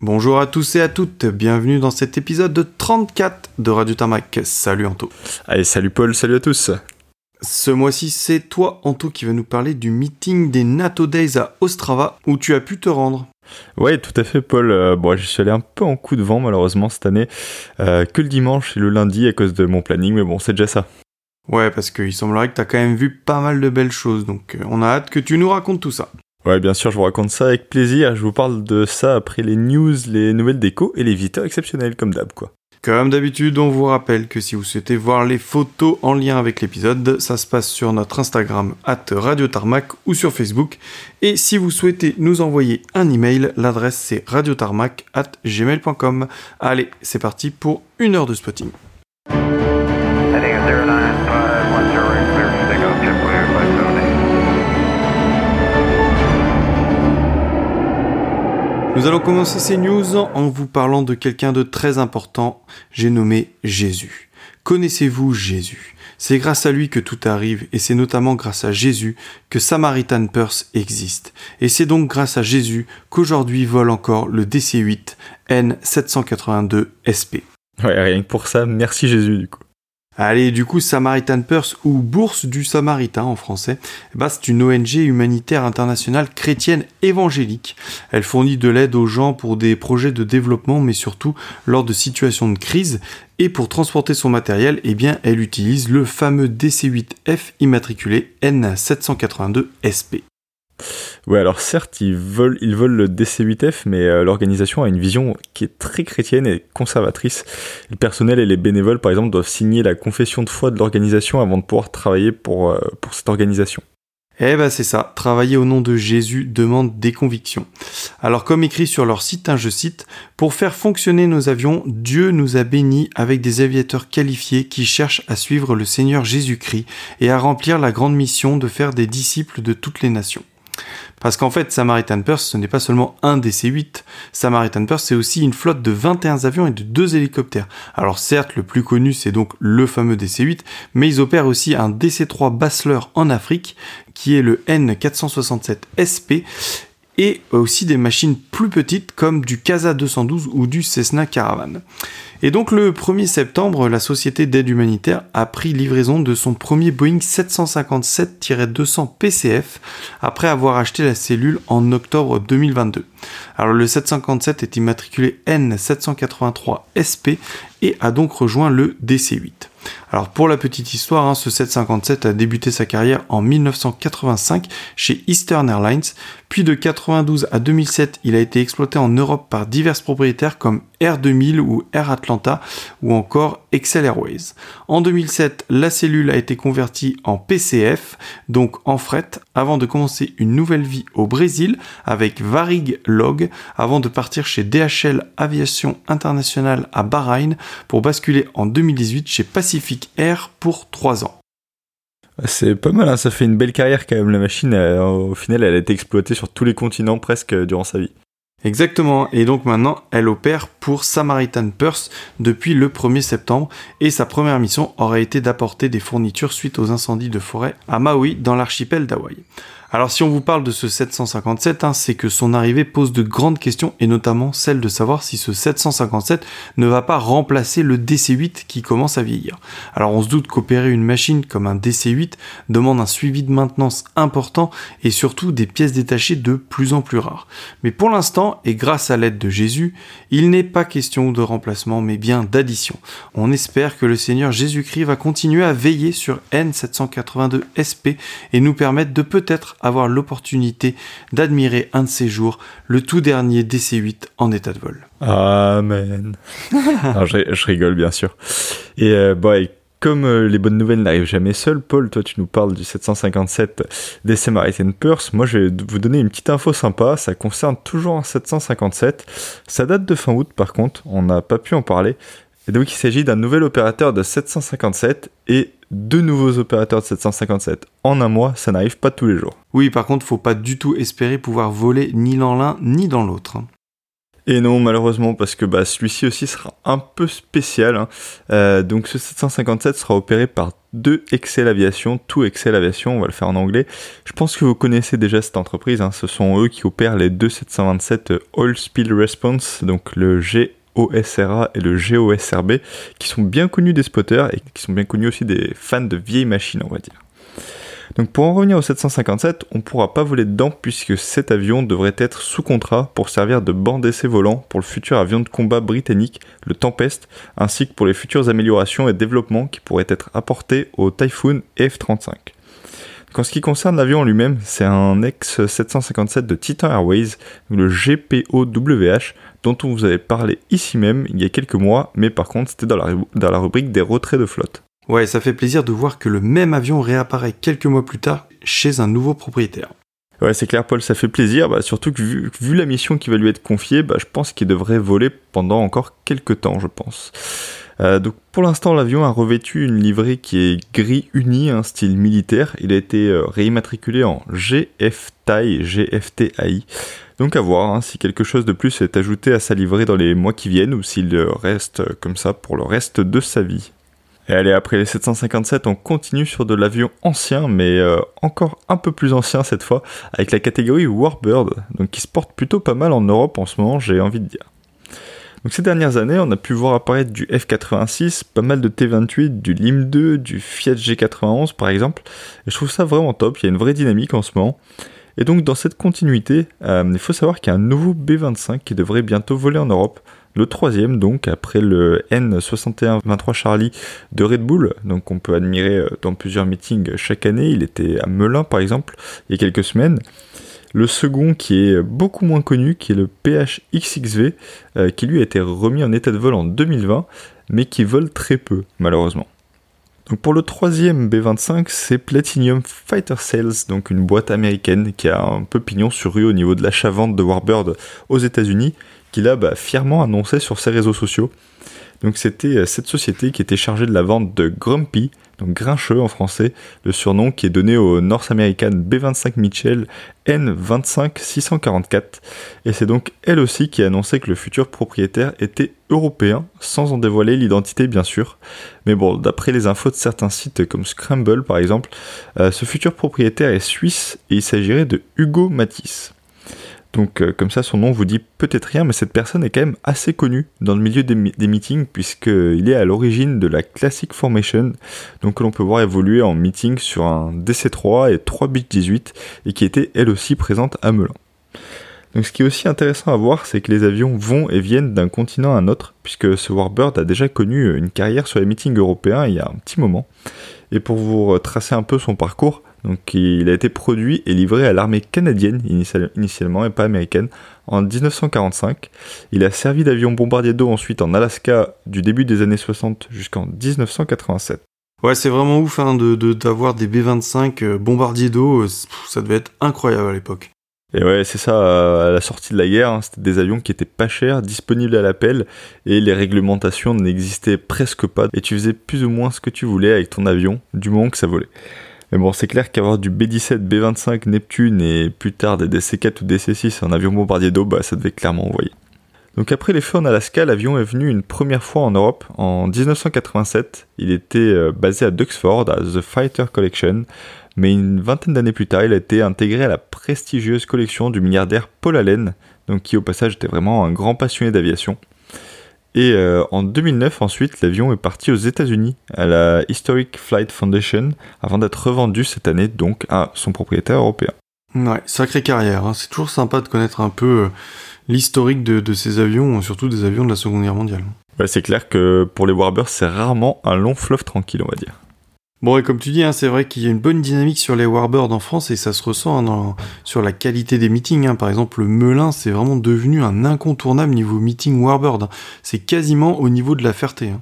Bonjour à tous et à toutes, bienvenue dans cet épisode de 34 de Radio Tarmac. Salut Anto. Allez, salut Paul, salut à tous. Ce mois-ci, c'est toi Anto qui va nous parler du meeting des NATO Days à Ostrava où tu as pu te rendre. Ouais, tout à fait, Paul. Euh, bon, je suis allé un peu en coup de vent, malheureusement, cette année. Euh, que le dimanche et le lundi à cause de mon planning, mais bon, c'est déjà ça. Ouais, parce qu'il semblerait que tu as quand même vu pas mal de belles choses, donc euh, on a hâte que tu nous racontes tout ça. Ouais, bien sûr, je vous raconte ça avec plaisir. Je vous parle de ça après les news, les nouvelles déco et les visiteurs exceptionnels, comme d'hab, quoi. Comme d'habitude, on vous rappelle que si vous souhaitez voir les photos en lien avec l'épisode, ça se passe sur notre Instagram at Radio ou sur Facebook. Et si vous souhaitez nous envoyer un email, l'adresse c'est radiotarmac. Allez, c'est parti pour une heure de spotting. Nous allons commencer ces news en vous parlant de quelqu'un de très important, j'ai nommé Jésus. Connaissez-vous Jésus? C'est grâce à lui que tout arrive et c'est notamment grâce à Jésus que Samaritan Purse existe. Et c'est donc grâce à Jésus qu'aujourd'hui vole encore le DC-8 N782 SP. Ouais, rien que pour ça, merci Jésus du coup. Allez, du coup, Samaritan Purse ou Bourse du Samaritain en français, bah, c'est une ONG humanitaire internationale chrétienne évangélique. Elle fournit de l'aide aux gens pour des projets de développement, mais surtout lors de situations de crise. Et pour transporter son matériel, eh bien, elle utilise le fameux DC-8F immatriculé N782SP. Ouais, alors certes, ils volent, ils volent le DC-8F, mais euh, l'organisation a une vision qui est très chrétienne et conservatrice. Le personnel et les bénévoles, par exemple, doivent signer la confession de foi de l'organisation avant de pouvoir travailler pour, euh, pour cette organisation. Eh ben c'est ça, travailler au nom de Jésus demande des convictions. Alors comme écrit sur leur site, hein, je cite, Pour faire fonctionner nos avions, Dieu nous a bénis avec des aviateurs qualifiés qui cherchent à suivre le Seigneur Jésus-Christ et à remplir la grande mission de faire des disciples de toutes les nations. Parce qu'en fait, Samaritan Purse, ce n'est pas seulement un DC-8. Samaritan Purse, c'est aussi une flotte de 21 avions et de deux hélicoptères. Alors certes, le plus connu, c'est donc le fameux DC-8, mais ils opèrent aussi un DC-3 Bassler en Afrique, qui est le N467 SP, et aussi des machines plus petites comme du Casa 212 ou du Cessna Caravan. Et donc le 1er septembre, la société d'aide humanitaire a pris livraison de son premier Boeing 757-200 PCF après avoir acheté la cellule en octobre 2022. Alors le 757 est immatriculé N783 SP et a donc rejoint le DC-8. Alors pour la petite histoire, hein, ce 757 a débuté sa carrière en 1985 chez Eastern Airlines, puis de 92 à 2007, il a été exploité en Europe par divers propriétaires comme Air 2000 ou Air Atlanta ou encore Excel Airways. En 2007, la cellule a été convertie en PCF, donc en fret, avant de commencer une nouvelle vie au Brésil avec Varig Log, avant de partir chez DHL Aviation Internationale à Bahreïn pour basculer en 2018 chez Pacific Air pour 3 ans. C'est pas mal, hein, ça fait une belle carrière quand même. La machine, au final, elle a été exploitée sur tous les continents presque durant sa vie. Exactement, et donc maintenant elle opère pour Samaritan Purse depuis le 1er septembre et sa première mission aurait été d'apporter des fournitures suite aux incendies de forêt à Maui dans l'archipel d'Hawaï. Alors si on vous parle de ce 757, hein, c'est que son arrivée pose de grandes questions et notamment celle de savoir si ce 757 ne va pas remplacer le DC-8 qui commence à vieillir. Alors on se doute qu'opérer une machine comme un DC-8 demande un suivi de maintenance important et surtout des pièces détachées de plus en plus rares. Mais pour l'instant, et grâce à l'aide de Jésus, il n'est pas question de remplacement mais bien d'addition. On espère que le Seigneur Jésus-Christ va continuer à veiller sur N782 SP et nous permettre de peut-être avoir l'opportunité d'admirer un de ces jours le tout dernier DC-8 en état de vol. Amen. je, rigole bien sûr. Et euh, comme euh, les bonnes nouvelles n'arrivent jamais seules, Paul, toi tu nous parles du 757 DC Maritime Purse. Moi je vais vous donner une petite info sympa, ça concerne toujours un 757. Ça date de fin août par contre, on n'a pas pu en parler. Et donc il s'agit d'un nouvel opérateur de 757 et deux nouveaux opérateurs de 757 en un mois, ça n'arrive pas tous les jours. Oui, par contre, faut pas du tout espérer pouvoir voler ni dans l'un ni dans l'autre. Hein. Et non, malheureusement, parce que bah, celui-ci aussi sera un peu spécial. Hein. Euh, donc ce 757 sera opéré par de Excel Aviation, tout Excel Aviation, on va le faire en anglais. Je pense que vous connaissez déjà cette entreprise, hein. ce sont eux qui opèrent les 2727 Oil Spill Response, donc le GOSRA et le GOSRB, qui sont bien connus des spotters et qui sont bien connus aussi des fans de vieilles machines, on va dire. Donc pour en revenir au 757, on ne pourra pas voler dedans puisque cet avion devrait être sous contrat pour servir de banc d'essai volant pour le futur avion de combat britannique, le Tempest, ainsi que pour les futures améliorations et développements qui pourraient être apportés au Typhoon F-35. En ce qui concerne l'avion en lui-même, c'est un ex-757 de Titan Airways, le GPOWH, dont on vous avait parlé ici même il y a quelques mois, mais par contre c'était dans la, dans la rubrique des retraits de flotte. Ouais, ça fait plaisir de voir que le même avion réapparaît quelques mois plus tard chez un nouveau propriétaire. Ouais, c'est clair, Paul, ça fait plaisir, bah, surtout que vu, la mission qui va lui être confiée, bah, je pense qu'il devrait voler pendant encore quelques temps, je pense. Euh, donc pour l'instant, l'avion a revêtu une livrée qui est gris uni, un style militaire. Il a été euh, réimmatriculé en GFTAI, GFTAI. Donc à voir hein, si quelque chose de plus est ajouté à sa livrée dans les mois qui viennent ou s'il reste comme ça pour le reste de sa vie. Et allez, après les 757, on continue sur de l'avion ancien, mais euh, encore un peu plus ancien cette fois, avec la catégorie Warbird, donc qui se porte plutôt pas mal en Europe en ce moment, j'ai envie de dire. Donc ces dernières années, on a pu voir apparaître du F86, pas mal de T28, du LIM 2, du Fiat G91 par exemple, je trouve ça vraiment top, il y a une vraie dynamique en ce moment. Et donc dans cette continuité, euh, il faut savoir qu'il y a un nouveau B25 qui devrait bientôt voler en Europe, le troisième, donc, après le N6123 Charlie de Red Bull, donc on peut admirer euh, dans plusieurs meetings chaque année. Il était à Melun, par exemple, il y a quelques semaines. Le second, qui est beaucoup moins connu, qui est le PHXXV, euh, qui lui a été remis en état de vol en 2020, mais qui vole très peu, malheureusement. Pour le troisième B25, c'est Platinum Fighter Sales, donc une boîte américaine qui a un peu pignon sur rue au niveau de l'achat-vente de Warbird aux États-Unis qu'il a bah, fièrement annoncé sur ses réseaux sociaux. Donc c'était euh, cette société qui était chargée de la vente de Grumpy, donc Grincheux en français, le surnom qui est donné au North American B25 Mitchell N25644. Et c'est donc elle aussi qui a annoncé que le futur propriétaire était européen, sans en dévoiler l'identité bien sûr. Mais bon, d'après les infos de certains sites comme Scramble par exemple, euh, ce futur propriétaire est suisse et il s'agirait de Hugo Matisse. Donc euh, comme ça, son nom vous dit peut-être rien, mais cette personne est quand même assez connue dans le milieu des, meetings, puisqu'il est à l'origine de la Classic Formation, donc que l'on peut voir évoluer en meeting sur un DC3 et 3 bits 18, et qui était elle aussi présente à Melun. Donc ce qui est aussi intéressant à voir, c'est que les avions vont et viennent d'un continent à un autre, puisque ce Warbird a déjà connu une carrière sur les meetings européens il y a un petit moment. Et pour vous tracer un peu son parcours, donc il a été produit et livré à l'armée canadienne initialement et pas américaine en 1945. Il a servi d'avion bombardier d'eau ensuite en Alaska du début des années 60 jusqu'en 1987. Ouais, c'est vraiment ouf hein, d'avoir des B-25 euh, bombardiers d'eau, euh, ça devait être incroyable à l'époque. Et ouais, c'est ça, à la sortie de la guerre, hein, c'était des avions qui étaient pas chers, disponibles à l'appel, et les réglementations n'existaient presque pas, et tu faisais plus ou moins ce que tu voulais avec ton avion, du moment que ça volait. Mais bon, c'est clair qu'avoir du B-17, B-25, Neptune et plus tard des DC-4 ou DC-6 en avion bombardier d'eau, bah, ça devait clairement envoyer. Donc après les feux en Alaska, l'avion est venu une première fois en Europe en 1987. Il était euh, basé à Duxford, à The Fighter Collection, mais une vingtaine d'années plus tard, il a été intégré à la prestigieuse collection du milliardaire Paul Allen, donc qui au passage était vraiment un grand passionné d'aviation. Et euh, en 2009, ensuite, l'avion est parti aux États-Unis, à la Historic Flight Foundation, avant d'être revendu cette année donc à son propriétaire européen. Ouais, sacrée carrière. Hein. C'est toujours sympa de connaître un peu euh, l'historique de, ces avions, surtout des avions de la Seconde Guerre mondiale. Ouais, c'est clair que pour les Warbirds, c'est rarement un long fleuve tranquille, on va dire. Bon, et comme tu dis, hein, c'est vrai qu'il y a une bonne dynamique sur les Warbirds en France et ça se ressent hein, sur la qualité des meetings. Hein. Par exemple, le Melun, c'est vraiment devenu un incontournable niveau meeting Warbird. C'est quasiment au niveau de la Ferté.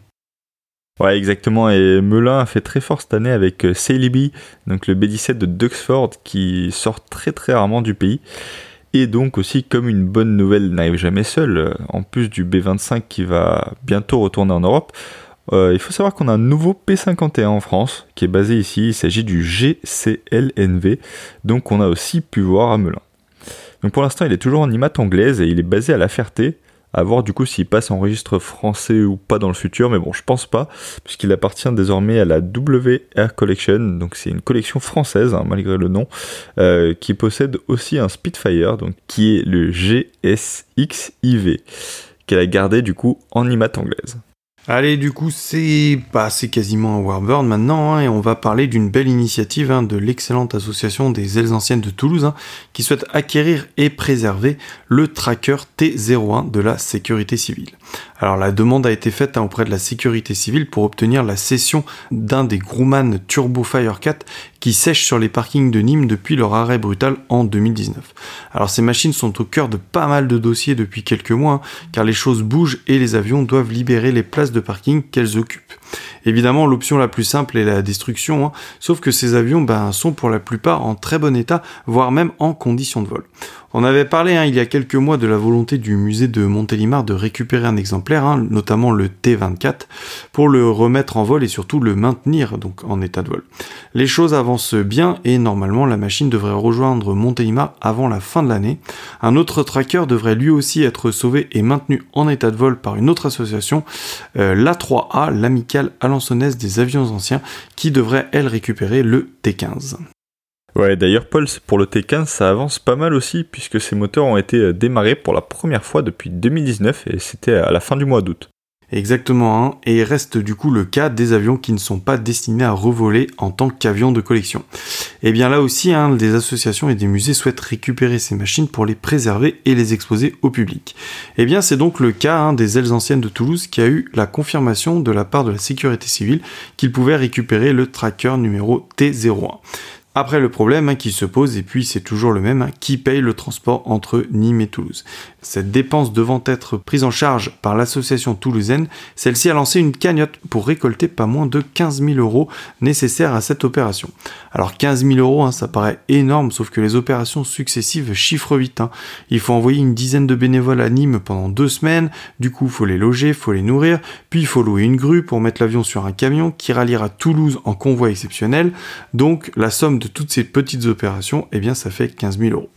Ouais, exactement. Et Melun a fait très fort cette année avec euh, Saliby, donc le B17 de Duxford, qui sort très très rarement du pays. Et donc aussi, comme une bonne nouvelle n'arrive jamais seule, euh, en plus du B25 qui va bientôt retourner en Europe, euh, il faut savoir qu'on a un nouveau P51 en France qui est basé ici. Il s'agit du GCLNV, donc on a aussi pu voir à Melun. Donc pour l'instant, il est toujours en IMAT anglaise et il est basé à La Ferté, À voir du coup s'il passe en registre français ou pas dans le futur, mais bon, je pense pas, puisqu'il appartient désormais à la WR Collection, donc c'est une collection française, hein, malgré le nom, euh, qui possède aussi un Spitfire, donc qui est le GSXIV, qu'elle a gardé du coup en IMAT anglaise. Allez, du coup, c'est bah, quasiment un Warbird maintenant, hein, et on va parler d'une belle initiative hein, de l'excellente association des ailes anciennes de Toulouse, hein, qui souhaite acquérir et préserver le tracker T01 de la sécurité civile. Alors la demande a été faite auprès de la sécurité civile pour obtenir la cession d'un des Grumman Turbo Firecat qui sèchent sur les parkings de Nîmes depuis leur arrêt brutal en 2019. Alors ces machines sont au cœur de pas mal de dossiers depuis quelques mois, car les choses bougent et les avions doivent libérer les places de parking qu'elles occupent. Évidemment, l'option la plus simple est la destruction, hein, sauf que ces avions ben, sont pour la plupart en très bon état, voire même en condition de vol. On avait parlé hein, il y a quelques mois de la volonté du musée de Montélimar de récupérer un exemplaire, hein, notamment le T24, pour le remettre en vol et surtout le maintenir donc en état de vol. Les choses avancent bien et normalement la machine devrait rejoindre Montélimar avant la fin de l'année. Un autre tracker devrait lui aussi être sauvé et maintenu en état de vol par une autre association, euh, l'A3A, l'amicale alençonnaise des avions anciens, qui devrait elle récupérer le T15. Ouais, d'ailleurs, Paul, pour le T15, ça avance pas mal aussi, puisque ces moteurs ont été euh, démarrés pour la première fois depuis 2019, et c'était à la fin du mois d'août. Exactement, hein, et reste du coup le cas des avions qui ne sont pas destinés à revoler en tant qu'avions de collection. Et eh bien là aussi, hein, des associations et des musées souhaitent récupérer ces machines pour les préserver et les exposer au public. Et eh bien c'est donc le cas hein, des ailes anciennes de Toulouse qui a eu la confirmation de la part de la sécurité civile qu'ils pouvaient récupérer le tracker numéro T01. Après le problème hein, qui se pose, et puis c'est toujours le même, hein, qui paye le transport entre Nîmes et Toulouse? Cette dépense devant être prise en charge par l'association toulousaine, celle-ci a lancé une cagnotte pour récolter pas moins de 15 000 euros nécessaires à cette opération. Alors 15 000 euros, hein, ça paraît énorme, sauf que les opérations successives chiffrent vite. Il faut envoyer une dizaine de bénévoles à Nîmes pendant deux semaines, du coup il faut les loger, il faut les nourrir, puis il faut louer une grue pour mettre l'avion sur un camion qui ralliera Toulouse en convoi exceptionnel, donc la somme de toutes ces petites opérations, eh bien ça fait 15 000 euros.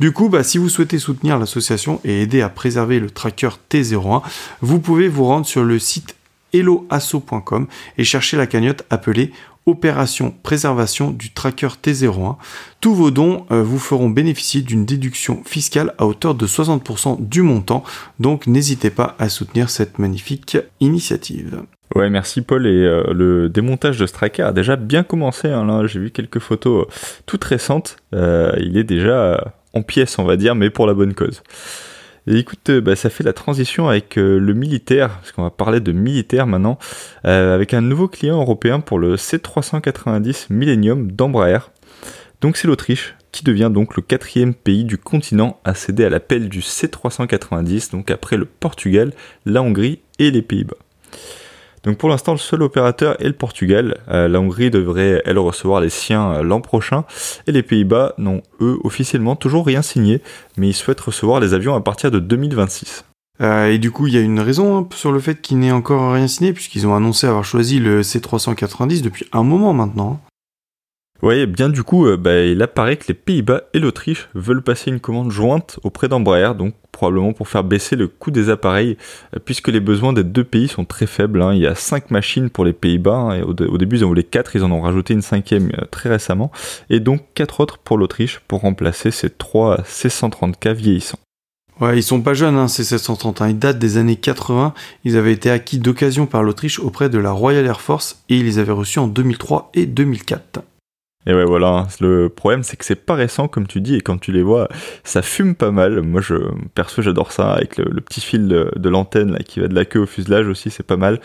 Du coup, bah, si vous souhaitez soutenir l'association et aider à préserver le tracker T01, vous pouvez vous rendre sur le site helloasso.com et chercher la cagnotte appelée Opération Préservation du Tracker T01. Tous vos dons euh, vous feront bénéficier d'une déduction fiscale à hauteur de 60% du montant, donc n'hésitez pas à soutenir cette magnifique initiative. Ouais, merci Paul. Et euh, le démontage de Striker a déjà bien commencé. Hein, là, j'ai vu quelques photos euh, toutes récentes. Il est déjà en pièces, on va dire, mais pour la bonne cause. Et écoute, bah, ça fait la transition avec le militaire, parce qu'on va parler de militaire maintenant, avec un nouveau client européen pour le C390 Millennium d'Embraer. Donc c'est l'Autriche, qui devient donc le quatrième pays du continent à céder à l'appel du C390, donc après le Portugal, la Hongrie et les Pays-Bas. Donc pour l'instant, le seul opérateur est le Portugal. Euh, la Hongrie devrait, elle, recevoir les siens euh, l'an prochain. Et les Pays-Bas n'ont, eux, officiellement toujours rien signé, mais ils souhaitent recevoir les avions à partir de 2026. Euh, et du coup, il y a une raison hein, sur le fait qu'ils n'aient encore rien signé, puisqu'ils ont annoncé avoir choisi le C390 depuis un moment maintenant. Oui, bien du coup, bah, il apparaît que les Pays-Bas et l'Autriche veulent passer une commande jointe auprès d'Embraer, donc probablement pour faire baisser le coût des appareils, euh, puisque les besoins des deux pays sont très faibles. Hein. Il y a 5 machines pour les Pays-Bas, hein, et au, début ils en voulaient 4, ils en ont rajouté une cinquième euh, très récemment, et donc 4 autres pour l'Autriche pour remplacer ces 3 C130K vieillissants. Ouais, ils sont pas jeunes, hein, ces 731. Ils datent des années 80. Ils avaient été acquis d'occasion par l'Autriche auprès de la Royal Air Force et ils les avaient reçus en 2003 et 2004. Et ouais, voilà. Le problème, c'est que c'est pas récent, comme tu dis, et quand tu les vois, ça fume pas mal. Moi, je, perso, j'adore ça, avec le, petit fil de, l'antenne, là, qui va de la queue au fuselage aussi, c'est pas mal.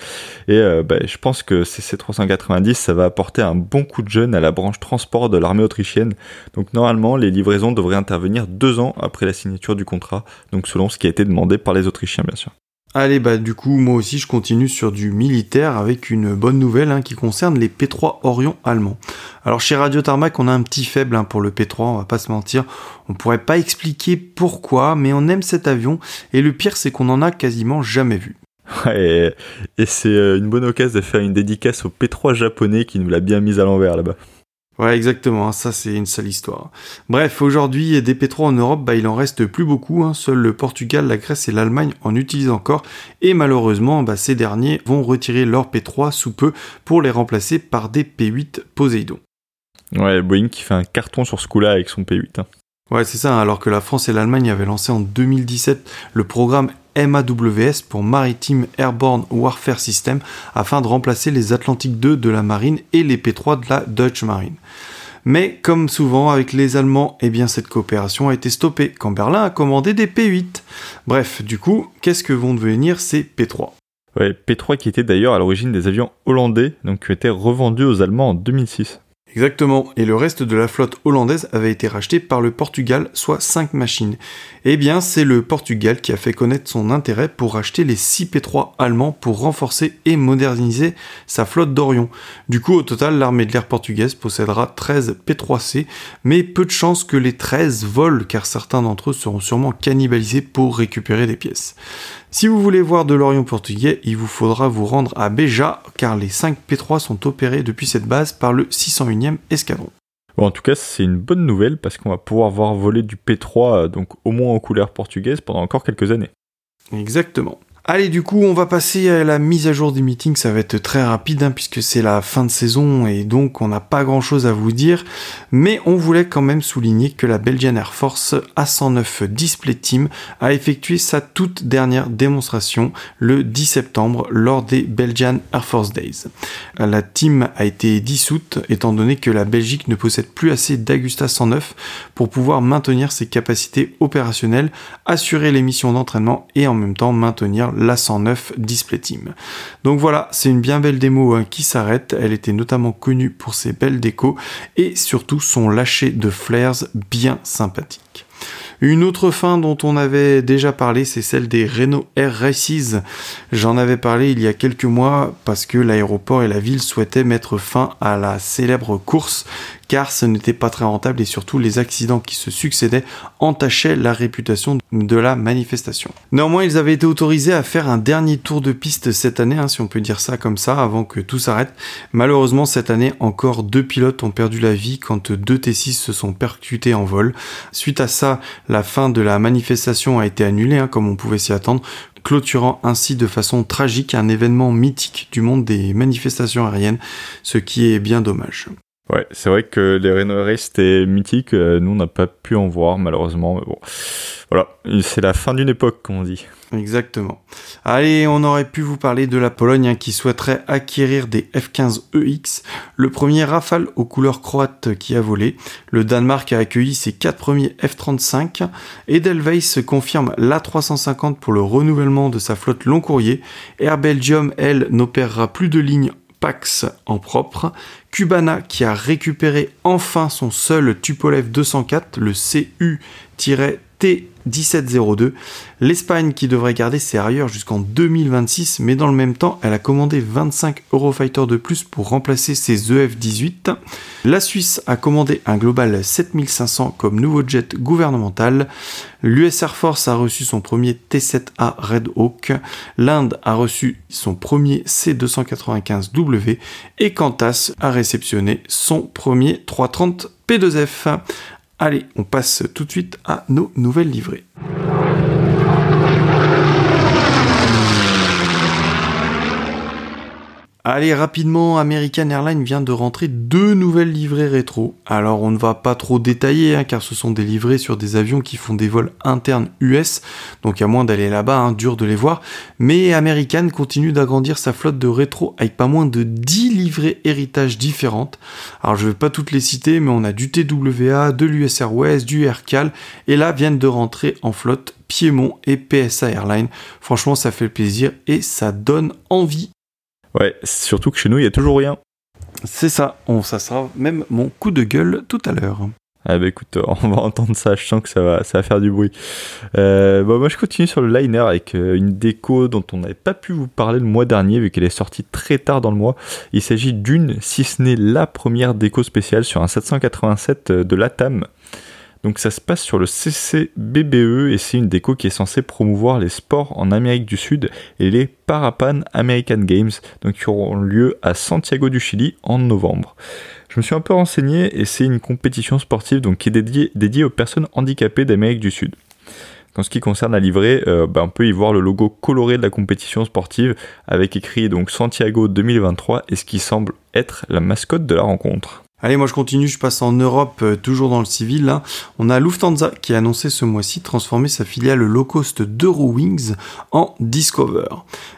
Et euh, bah, je pense que ces 390 ça va apporter un bon coup de jeune à la branche transport de l'armée autrichienne. Donc, normalement, les livraisons devraient intervenir deux ans après la signature du contrat. Donc, selon ce qui a été demandé par les Autrichiens, bien sûr. Allez, bah du coup, moi aussi, je continue sur du militaire avec une bonne nouvelle hein, qui concerne les P3 Orion allemands. Alors chez Radio Tarmac, on a un petit faible hein, pour le P3, on va pas se mentir. On pourrait pas expliquer pourquoi, mais on aime cet avion et le pire, c'est qu'on en a quasiment jamais vu. Ouais, et c'est euh, une bonne occasion de faire une dédicace au P3 japonais qui nous l'a bien mise à l'envers là-bas. Ouais, exactement. Hein, ça, c'est une sale histoire. Bref, aujourd'hui, des P3 en Europe, bah, il en reste plus beaucoup. Hein. Seul le Portugal, la Grèce et l'Allemagne en utilisent encore. Et malheureusement, bah, ces derniers vont retirer leur P3 sous peu pour les remplacer par des P8 Poseidon. Ouais, Boeing qui fait un carton sur ce coup-là avec son P8. Hein. Ouais, c'est ça. Alors que la France et l'Allemagne avaient lancé en 2017 le programme MAWS pour Maritime Airborne Warfare System afin de remplacer les Atlantique 2 de la marine et les P3 de la Deutsche Marine. Mais comme souvent avec les Allemands, eh cette coopération a été stoppée quand Berlin a commandé des P8. Bref, du coup, qu'est-ce que vont devenir ces P3 Ouais, P3 qui était d'ailleurs à l'origine des avions hollandais, donc qui étaient revendus aux Allemands en 2006. Exactement, et le reste de la flotte hollandaise avait été racheté par le Portugal, soit 5 machines. Eh bien, c'est le Portugal qui a fait connaître son intérêt pour racheter les 6 P3 allemands pour renforcer et moderniser sa flotte d'Orion. Du coup, au total, l'armée de l'air portugaise possédera 13 P3C, mais peu de chances que les 13 volent car certains d'entre eux seront sûrement cannibalisés pour récupérer des pièces. Si vous voulez voir de l'Orion portugais, il vous faudra vous rendre à Beja, car les 5 P3 sont opérés depuis cette base par le 601e escadron. Bon, en tout cas, c'est une bonne nouvelle parce qu'on va pouvoir voir voler du P3, euh, donc au moins en couleur portugaise, pendant encore quelques années. Exactement. Allez, du coup, on va passer à la mise à jour des meetings. Ça va être très rapide hein, puisque c'est la fin de saison et donc on n'a pas grand chose à vous dire. Mais on voulait quand même souligner que la Belgian Air Force A109 Display Team a effectué sa toute dernière démonstration le 10 septembre lors des Belgian Air Force Days. La team a été dissoute étant donné que la Belgique ne possède plus assez d'Agusta 109 pour pouvoir maintenir ses capacités opérationnelles, assurer les missions d'entraînement et en même temps maintenir la 109 Display Team. Donc voilà, c'est une bien belle démo hein, qui s'arrête. Elle était notamment connue pour ses belles décos et surtout son lâcher de flares bien sympathique. Une autre fin dont on avait déjà parlé, c'est celle des Renault Air Races. J'en avais parlé il y a quelques mois parce que l'aéroport et la ville souhaitaient mettre fin à la célèbre course car ce n'était pas très rentable et surtout les accidents qui se succédaient entachaient la réputation de la manifestation. Néanmoins, ils avaient été autorisés à faire un dernier tour de piste cette année, hein, si on peut dire ça comme ça, avant que tout s'arrête. Malheureusement, cette année, encore deux pilotes ont perdu la vie quand deux T6 se sont percutés en vol. Suite à ça, la fin de la manifestation a été annulée, hein, comme on pouvait s'y attendre, clôturant ainsi de façon tragique un événement mythique du monde des manifestations aériennes, ce qui est bien dommage. Ouais, c'est vrai que les Renault étaient mythiques. Euh, nous, on n'a pas pu en voir, malheureusement. Mais bon, voilà, c'est la fin d'une époque, comme on dit. Exactement. Allez, on aurait pu vous parler de la Pologne hein, qui souhaiterait acquérir des F-15EX, le premier Rafale aux couleurs croates qui a volé. Le Danemark a accueilli ses quatre premiers F-35. Edelweiss confirme l'A350 pour le renouvellement de sa flotte long courrier. Air Belgium, elle, n'opérera plus de lignes Pax en propre, Cubana qui a récupéré enfin son seul Tupolev 204, le CU-T 1702. L'Espagne qui devrait garder ses arrières jusqu'en 2026, mais dans le même temps, elle a commandé 25 Eurofighter de plus pour remplacer ses EF-18. La Suisse a commandé un Global 7500 comme nouveau jet gouvernemental. L'US Air Force a reçu son premier T-7A Red Hawk. L'Inde a reçu son premier C-295W et Qantas a réceptionné son premier 330 P2F. Allez, on passe tout de suite à nos nouvelles livrées. Allez, rapidement, American Airlines vient de rentrer deux nouvelles livrées rétro. Alors, on ne va pas trop détailler, hein, car ce sont des livrées sur des avions qui font des vols internes US, donc à moins d'aller là-bas, hein, dur de les voir. Mais American continue d'agrandir sa flotte de rétro avec pas moins de 10 livrées héritage différentes. Alors, je ne vais pas toutes les citer, mais on a du TWA, de l'US Airways, du AirCal, et là viennent de rentrer en flotte Piémont et PSA Airlines. Franchement, ça fait plaisir et ça donne envie. Ouais, surtout que chez nous, il y a toujours rien. C'est ça, on, ça sera même mon coup de gueule tout à l'heure. Ah bah écoute, on va entendre ça, je sens que ça va, ça va faire du bruit. Euh, bon, moi je continue sur le liner avec euh, une déco dont on n'avait pas pu vous parler le mois dernier vu qu'elle est sortie très tard dans le mois. Il s'agit d'une, si ce n'est la première déco spéciale sur un 787 euh, de l'ATAM. Donc ça se passe sur le CCBBE et c'est une déco qui est censée promouvoir les sports en Amérique du Sud et les Parapan American Games, donc qui auront lieu à Santiago du Chili en novembre. Je me suis un peu renseigné et c'est une compétition sportive donc qui est dédiée, aux personnes handicapées d'Amérique du Sud. En ce qui concerne la livrée, euh, ben, on peut y voir le logo coloré de la compétition sportive avec écrit donc Santiago 2023 et ce qui semble être la mascotte de la rencontre. Allez, moi je continue, je passe en Europe, euh, toujours dans le civil. Là. On a Lufthansa qui a annoncé ce mois-ci transformer sa filiale low cost d'Eurowings en Discover.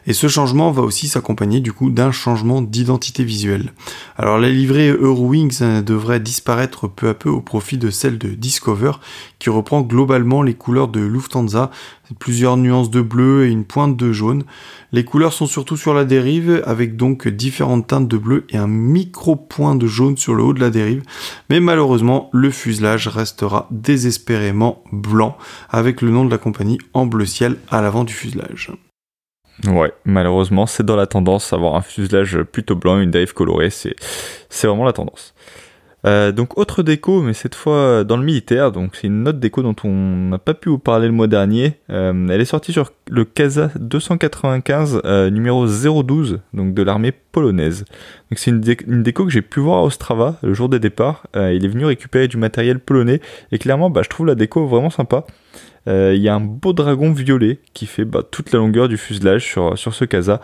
Et ce changement va aussi s'accompagner du coup d'un changement d'identité visuelle. Alors la livrée Eurowings euh, devrait disparaître peu à peu au profit de celle de Discover qui reprend globalement les couleurs de Lufthansa plusieurs nuances de bleu et une pointe de jaune. Les couleurs sont surtout sur la dérive, avec donc différentes teintes de bleu et un micro point de jaune sur le haut de la dérive. Mais malheureusement, le fuselage restera désespérément blanc, avec le nom de la compagnie en bleu ciel à l'avant du fuselage. Ouais, malheureusement, c'est dans la tendance, avoir un fuselage plutôt blanc, une dérive colorée, c'est vraiment la tendance. Euh, donc autre déco, mais cette fois dans le militaire. Donc c'est une autre déco dont on n'a pas pu vous parler le mois dernier. Euh, elle est sortie sur le CASA 295 euh, numéro 012, donc de l'armée polonaise. Donc c'est une, déco que j'ai pu voir à Ostrava le jour des départs. il est venu récupérer du matériel polonais et clairement, bah, je trouve la déco vraiment sympa. Il y a un beau dragon violet qui fait bah, toute la longueur du fuselage sur, sur ce CASA.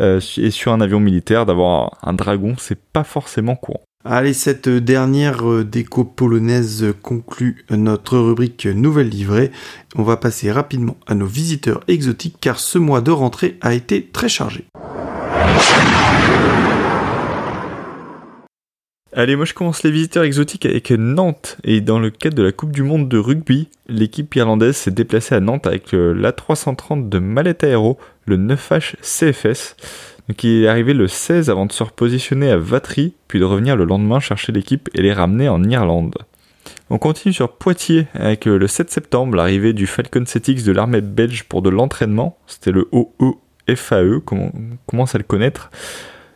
et sur un avion militaire, d'avoir un dragon, c'est pas forcément courant. Allez, cette dernière euh, déco polonaise conclut notre rubrique Nouvelle livrée. On va passer rapidement à nos visiteurs exotiques car ce mois de rentrée a été très chargé. Allez, moi je commence les visiteurs exotiques avec Nantes. Et dans le cadre de la Coupe du Monde de rugby, l'équipe irlandaise s'est déplacée à Nantes avec l'A330 de Mallet Aero, le 9H CFS. Il est arrivé le 16 avant de se repositionner à Vatry, puis de revenir le lendemain chercher l'équipe et les ramener en Irlande. On continue sur Poitiers avec euh, le 7 septembre l'arrivée du Falcon 7X de l'armée belge pour de l'entraînement. C'était le OEFAE, comment on commence à le connaître?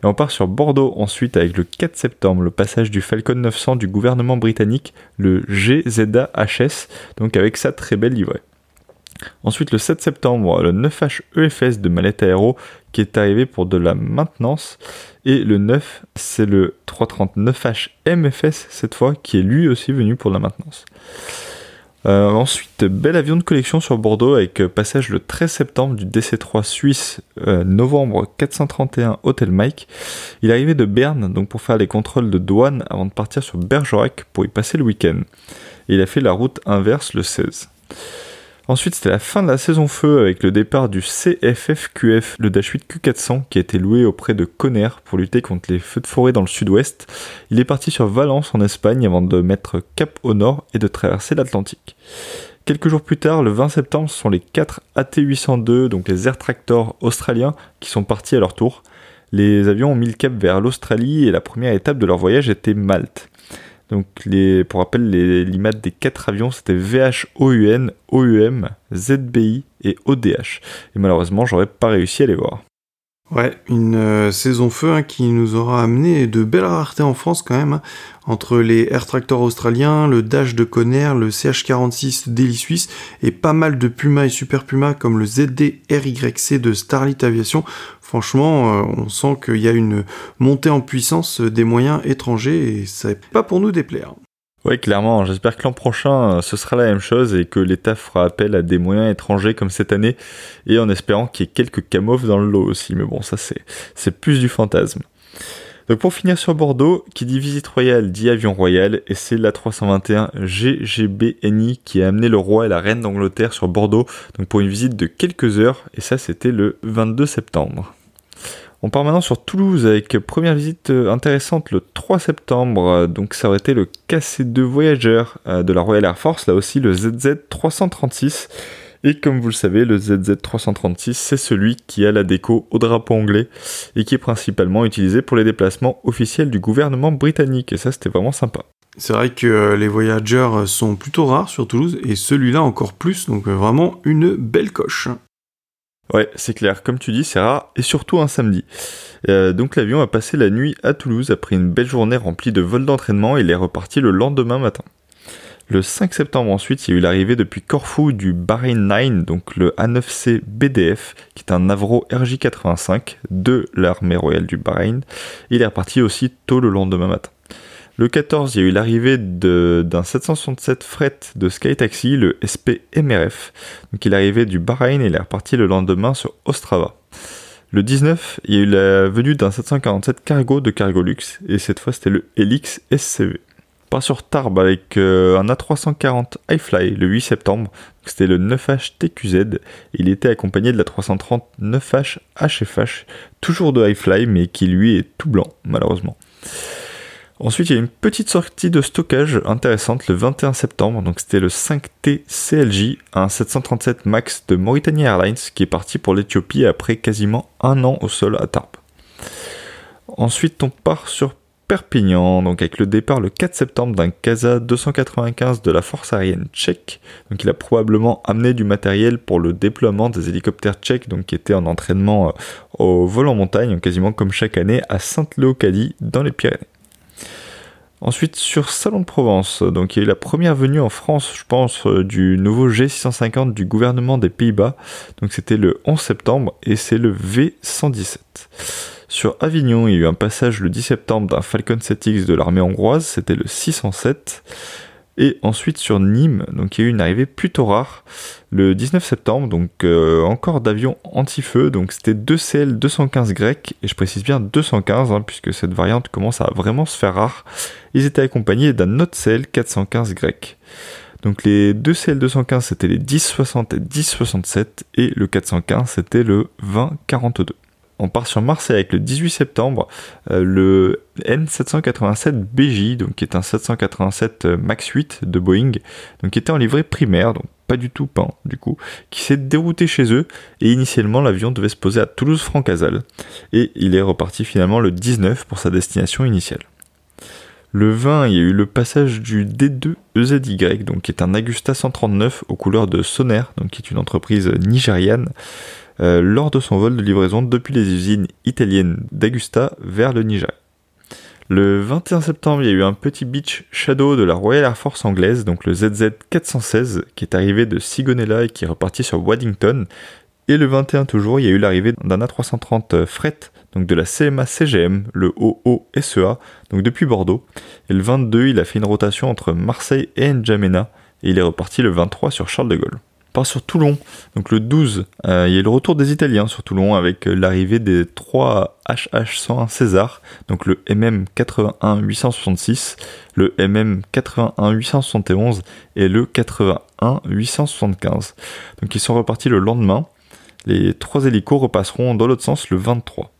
Et on part sur Bordeaux ensuite avec le 4 septembre, le passage du Falcon 900 du gouvernement britannique, le GZA-HS, donc avec sa très belle livrée. Ensuite, le 7 septembre, le 9H EFS de Mallette Aero qui est arrivé pour de la maintenance. Et le 9, c'est le 339H MFS cette fois, qui est lui aussi venu pour de la maintenance. Euh, ensuite, bel avion de collection sur Bordeaux avec passage le 13 septembre du DC-3 suisse, euh, novembre 431 Hotel Mike. Il arrivé de Berne donc pour faire les contrôles de douane avant de partir sur Bergerac pour y passer le week-end. Et il a fait la route inverse le 16. Ensuite, c'était la fin de la saison feu avec le départ du CFFQF, le Dash 8 Q400, qui a été loué auprès de Conner pour lutter contre les feux de forêt dans le sud-ouest. Il est parti sur Valence en Espagne avant de mettre cap au nord et de traverser l'Atlantique. Quelques jours plus tard, le 20 septembre, ce sont les 4 AT802, donc les Air Tractor australiens, qui sont partis à leur tour. Les avions ont mis le cap vers l'Australie et la première étape de leur voyage était Malte. Donc, pour rappel, les l'IMAT des quatre avions, c'était VHOUN, OUM, ZBI et ODH. Et malheureusement, j'aurais pas réussi à les voir. Ouais, une euh, saison feu hein, qui nous aura amené de belles raretés en France quand même, hein. entre les Air Tractor australiens, le Dash de Conner, le CH46 Daily Suisse et pas mal de Puma et Super Puma comme le ZD RYC de Starlit Aviation. Franchement, euh, on sent qu'il y a une montée en puissance des moyens étrangers et ça n'est pas pour nous déplaire. Oui, clairement. J'espère que l'an prochain, euh, ce sera la même chose et que l'État fera appel à des moyens étrangers comme cette année et en espérant qu'il y ait quelques camofs dans le lot aussi. Mais bon, ça, c'est, plus du fantasme. Donc pour finir sur Bordeaux, qui dit visite royale dit avion royal, et c'est la 321 GGBNI qui a amené le roi et la reine d'Angleterre sur Bordeaux, pour une visite de quelques heures, et ça c'était le 22 septembre. On part maintenant sur Toulouse avec première visite euh, intéressante le 3 septembre. Euh, donc ça aurait été le KC2 Voyager euh, de la Royal Air Force, là aussi le ZZ336. Et comme vous le savez, le ZZ336, c'est celui qui a la déco au drapeau anglais et qui est principalement utilisé pour les déplacements officiels du gouvernement britannique. Et ça, c'était vraiment sympa. C'est vrai que les Voyagers sont plutôt rares sur Toulouse et celui-là encore plus, donc vraiment une belle coche. Ouais, c'est clair. Comme tu dis, c'est rare et surtout un samedi. Euh, donc l'avion a passé la nuit à Toulouse après une belle journée remplie de vols d'entraînement et il est reparti le lendemain matin. Le 5 septembre ensuite, il y a eu l'arrivée depuis Corfou du Bahrain 9, donc le A9C BDF, qui est un Avro RJ85 de l'armée royale du Bahreïn. Il est reparti aussi tôt le lendemain matin. Le 14, il y a eu l'arrivée d'un 767 fret de Sky Taxi, le SP MRF. Donc il est arrivé du Bahreïn et il est reparti le lendemain sur Ostrava. Le 19, il y a eu la venue d'un 747 cargo de Cargolux et cette fois c'était le Helix SCV pas sur Tarbes avec euh, un A340 iFly le 8 septembre. C'était le 9H TQZ. Il était accompagné de la 330 9H HFH, toujours de iFly, mais qui lui est tout blanc, malheureusement. Ensuite, il y a une petite sortie de stockage intéressante le 21 septembre. Donc, c'était le 5T CLJ, un 737 MAX de Mauritania Airlines qui est parti pour l'Ethiopie après quasiment un an au sol à Tarbes. Ensuite, on part sur Perpignan, donc avec le départ le 4 septembre d'un Casa 295 de la force aérienne tchèque. Donc il a probablement amené du matériel pour le déploiement des hélicoptères tchèques, donc qui étaient en entraînement euh, au vol en montagne, quasiment comme chaque année à Sainte-Léocadie dans les Pyrénées. Ensuite, sur Salon de Provence, donc il y a eu la première venue en France, je pense, euh, du nouveau G650 du gouvernement des Pays-Bas. Donc c'était le 11 septembre et c'est le V117. Sur Avignon, il y a eu un passage le 10 septembre d'un Falcon 7X de l'armée hongroise, c'était le 607. Et ensuite sur Nîmes, donc il y a eu une arrivée plutôt rare le 19 septembre, donc euh, encore d'avions anti-feu, donc c'était 2 CL 215 grecs, et je précise bien 215, hein, puisque cette variante commence à vraiment se faire rare. Ils étaient accompagnés d'un autre CL 415 grec. Donc les deux CL 215 c'était les 1060 et 1067, et le 415 c'était le 2042 on part sur Marseille avec le 18 septembre, euh, le N787BJ, donc qui est un 787 euh, MAX 8 de Boeing, donc qui était en livrée primaire, donc pas du tout peint du coup, qui s'est dérouté chez eux et initialement l'avion devait se poser à Toulouse-Francazal et il est reparti finalement le 19 pour sa destination initiale. Le 20, il y a eu le passage du D2 EZY, donc qui est un Agusta 139 aux couleurs de Soner, donc qui est une entreprise nigériane. Euh, lors de son vol de livraison depuis les usines italiennes d'Agusta vers le Niger. Le 21 septembre, il y a eu un petit Beach Shadow de la Royal Air Force anglaise, donc le ZZ 416, qui est arrivé de Sigonella et qui est reparti sur Waddington. Et le 21 toujours, il y a eu l'arrivée d'un A330 fret, donc de la CMA CGM, le OO-SEA, donc depuis Bordeaux. Et le 22, il a fait une rotation entre Marseille et N'Djamena, et il est reparti le 23 sur Charles de Gaulle sur Toulon. Donc le 12, euh, il y a le retour des Italiens sur Toulon avec euh, l'arrivée des 3 HH101 César, donc le MM 81 866, le MM 81 871 et le 81 875. Donc ils sont repartis le lendemain. Les trois hélicos repasseront dans l'autre sens le 23.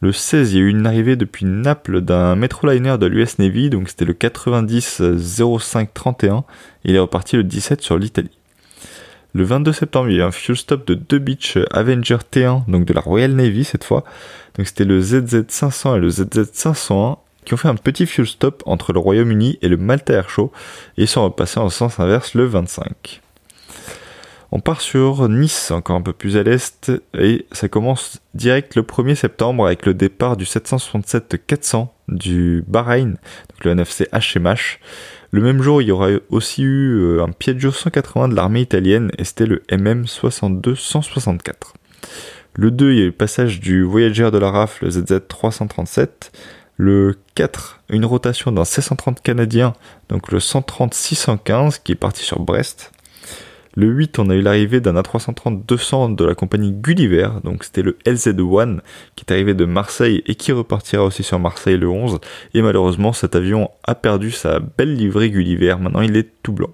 Le 16, il y a eu une arrivée depuis Naples d'un Metroliner de l'US Navy, donc c'était le 90 05 31, il est reparti le 17 sur l'Italie. Le 22 septembre, il y a eu un fuel stop de deux Beach Avenger T1, donc de la Royal Navy cette fois. Donc c'était le ZZ500 et le ZZ501 qui ont fait un petit fuel stop entre le Royaume-Uni et le Malta Air Show et sont repassés en sens inverse le 25. On part sur Nice, encore un peu plus à l'est, et ça commence direct le 1er septembre avec le départ du 767-400 du Bahreïn, donc le NFC HMH. Le même jour, il y aura aussi eu euh, un Piaggio 180 de l'armée italienne et c'était le MM 62-164. Le 2, il y a eu le passage du Voyager de la RAF, le ZZ 337. Le 4, une rotation d'un C-130 canadien, donc le 130-615 qui est parti sur Brest. Le 8, on a eu l'arrivée d'un A330-200 de la compagnie Gulliver, donc c'était le LZ1 qui est arrivé de Marseille et qui repartira aussi sur Marseille le 11. Et malheureusement, cet avion a perdu sa belle livrée Gulliver, maintenant il est tout blanc.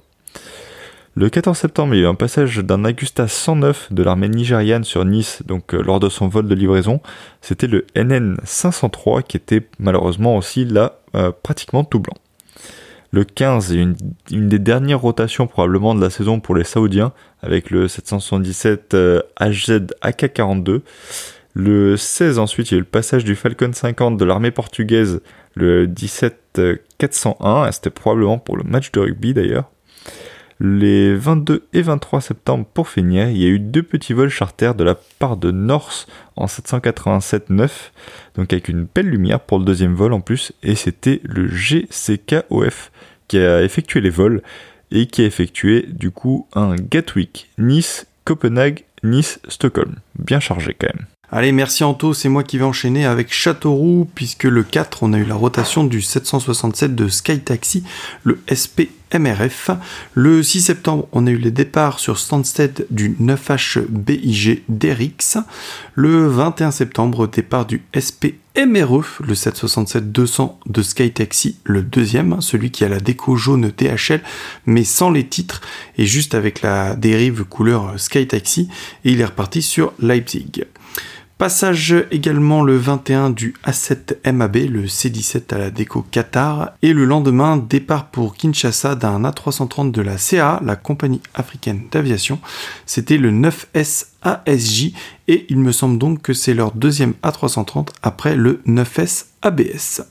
Le 14 septembre, il y a eu un passage d'un Agusta 109 de l'armée nigériane sur Nice, donc euh, lors de son vol de livraison. C'était le NN 503 qui était malheureusement aussi là euh, pratiquement tout blanc. Le 15 une, une des dernières rotations probablement de la saison pour les Saoudiens avec le 777 HZ AK-42. Le 16 ensuite, il y a eu le passage du Falcon 50 de l'armée portugaise le 17 401, c'était probablement pour le match de rugby d'ailleurs. Les 22 et 23 septembre, pour finir, il y a eu deux petits vols charter de la part de Norse en 787-9, donc avec une belle lumière pour le deuxième vol en plus, et c'était le GCKOF qui a effectué les vols et qui a effectué du coup un Gatwick, Nice, Copenhague, Nice, Stockholm. Bien chargé quand même. Allez, merci Anto, c'est moi qui vais enchaîner avec Châteauroux, puisque le 4, on a eu la rotation du 767 de Sky Taxi, le SPMRF. Le 6 septembre, on a eu les départs sur Stansted du 9H BIG d'Erix. Le 21 septembre, départ du SPMRE, le 767-200 de Sky Taxi, le deuxième, celui qui a la déco jaune THL, mais sans les titres, et juste avec la dérive couleur Sky Taxi, et il est reparti sur Leipzig. Passage également le 21 du A7 MAB, le C17 à la déco Qatar, et le lendemain, départ pour Kinshasa d'un A330 de la CA, la compagnie africaine d'aviation. C'était le 9S ASJ, et il me semble donc que c'est leur deuxième A330 après le 9S ABS.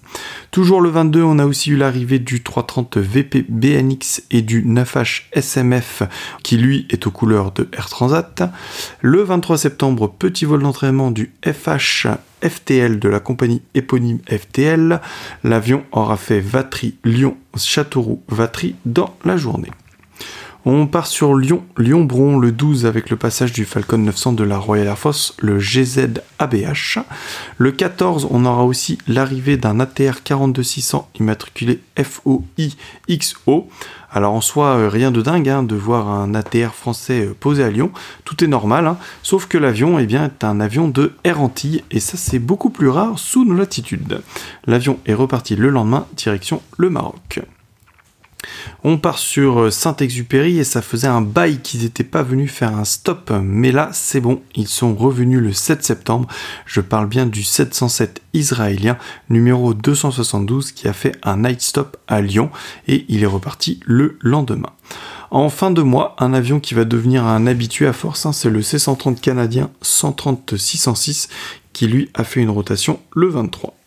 Toujours le 22, on a aussi eu l'arrivée du 330 VP BNX et du 9H SMF qui lui est aux couleurs de Air Transat. Le 23 septembre, petit vol d'entraînement du FH FTL de la compagnie éponyme FTL. L'avion aura fait Vatry, Lyon, Châteauroux, Vatry dans la journée. On part sur Lyon, Lyon-Bron le 12 avec le passage du Falcon 900 de la Royal Air Force, le GZ ABH. Le 14, on aura aussi l'arrivée d'un ATR 42600 immatriculé FOI-XO. Alors en soi, euh, rien de dingue hein, de voir un ATR français euh, posé à Lyon, tout est normal, hein. sauf que l'avion eh bien, est un avion de Air Antilles, et ça c'est beaucoup plus rare sous nos latitudes. L'avion est reparti le lendemain, direction le Maroc. On part sur euh, Saint-Exupéry et ça faisait un bail qu'ils n'étaient pas venus faire un stop, mais là c'est bon, ils sont revenus le 7 septembre. Je parle bien du 707 israélien numéro 272 qui a fait un night stop à Lyon et il est reparti le lendemain. En fin de mois, un avion qui va devenir un habitué à force, hein, c'est le C-130 canadien 130-606 qui lui a fait une rotation le 23.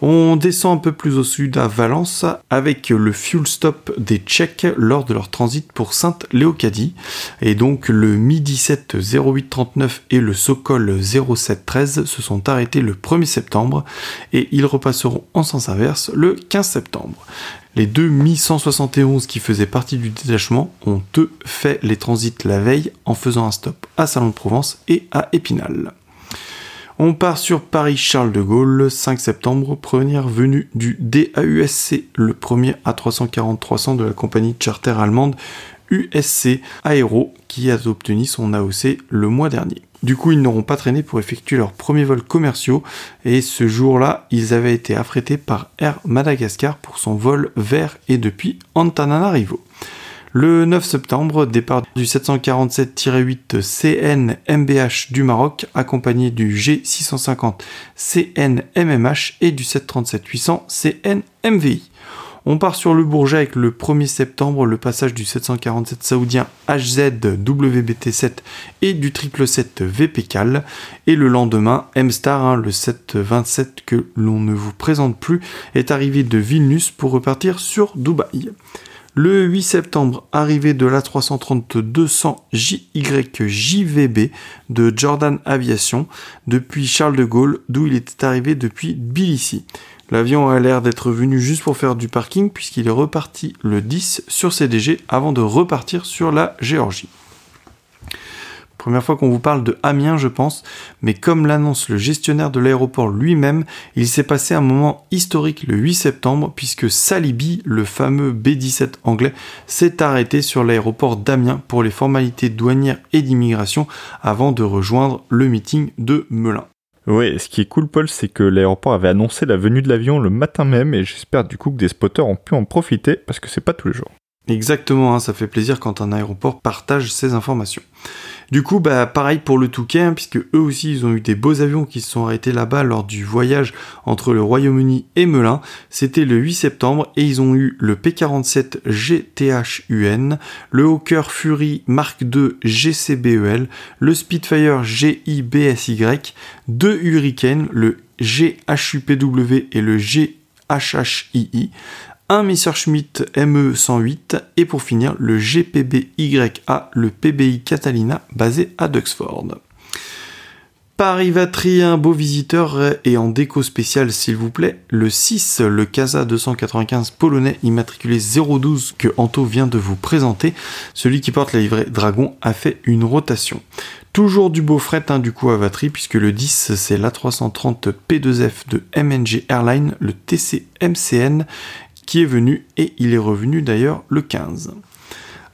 On descend un peu plus au sud à Valence avec le fuel stop des Tchèques lors de leur transit pour Sainte-Léocadie. Et donc le Mi-17 0839 et le Sokol 0713 se sont arrêtés le 1er septembre et ils repasseront en sens inverse le 15 septembre. Les deux Mi-171 qui faisaient partie du détachement ont eux fait les transits la veille en faisant un stop à Salon de Provence et à Épinal. On part sur Paris-Charles de Gaulle le 5 septembre, première venue du DAUSC, le premier A340-300 de la compagnie charter allemande USC Aero qui a obtenu son AOC le mois dernier. Du coup, ils n'auront pas traîné pour effectuer leurs premiers vols commerciaux et ce jour-là, ils avaient été affrétés par Air Madagascar pour son vol vers et depuis Antananarivo. Le 9 septembre, départ du 747-8 CN MBH du Maroc, accompagné du G650 CN MMH et du 737-800 CN MVI. On part sur le Bourget avec le 1er septembre, le passage du 747 saoudien HZ WBT7 et du 777 VPCAL. Et le lendemain, M-Star, hein, le 727 que l'on ne vous présente plus, est arrivé de Vilnius pour repartir sur Dubaï. Le 8 septembre, arrivée de l'A330-200 JYJVB de Jordan Aviation depuis Charles de Gaulle, d'où il était arrivé depuis Tbilissi. L'avion a l'air d'être venu juste pour faire du parking puisqu'il est reparti le 10 sur CDG avant de repartir sur la Géorgie. Première fois qu'on vous parle de Amiens, je pense, mais comme l'annonce le gestionnaire de l'aéroport lui-même, il s'est passé un moment historique le 8 septembre, puisque Salibi, le fameux B-17 anglais, s'est arrêté sur l'aéroport d'Amiens pour les formalités douanières et d'immigration avant de rejoindre le meeting de Melun. Oui, ce qui est cool, Paul, c'est que l'aéroport avait annoncé la venue de l'avion le matin même, et j'espère du coup que des spotters ont pu en profiter, parce que c'est pas tous les jours. Exactement, hein, ça fait plaisir quand un aéroport partage ses informations. Du coup, bah, pareil pour le Touquet, hein, puisque eux aussi, ils ont eu des beaux avions qui se sont arrêtés là-bas lors du voyage entre le Royaume-Uni et Melun. C'était le 8 septembre et ils ont eu le P-47 GTH-UN, le Hawker Fury Mark II GCBEL, le Spitfire GIBSY, deux Hurricane, le GHUPW et le GHHII, un Messerschmitt ME108 et pour finir le GPB-YA, le PBI Catalina basé à Duxford. Paris-Vatry, un beau visiteur et en déco spéciale s'il vous plaît, le 6, le Casa 295 polonais immatriculé 012 que Anto vient de vous présenter, celui qui porte la livrée Dragon a fait une rotation. Toujours du beau fret hein, du coup à Vatry puisque le 10 c'est l'A330 P2F de MNG Airline, le TC MCN qui est venu et il est revenu d'ailleurs le 15.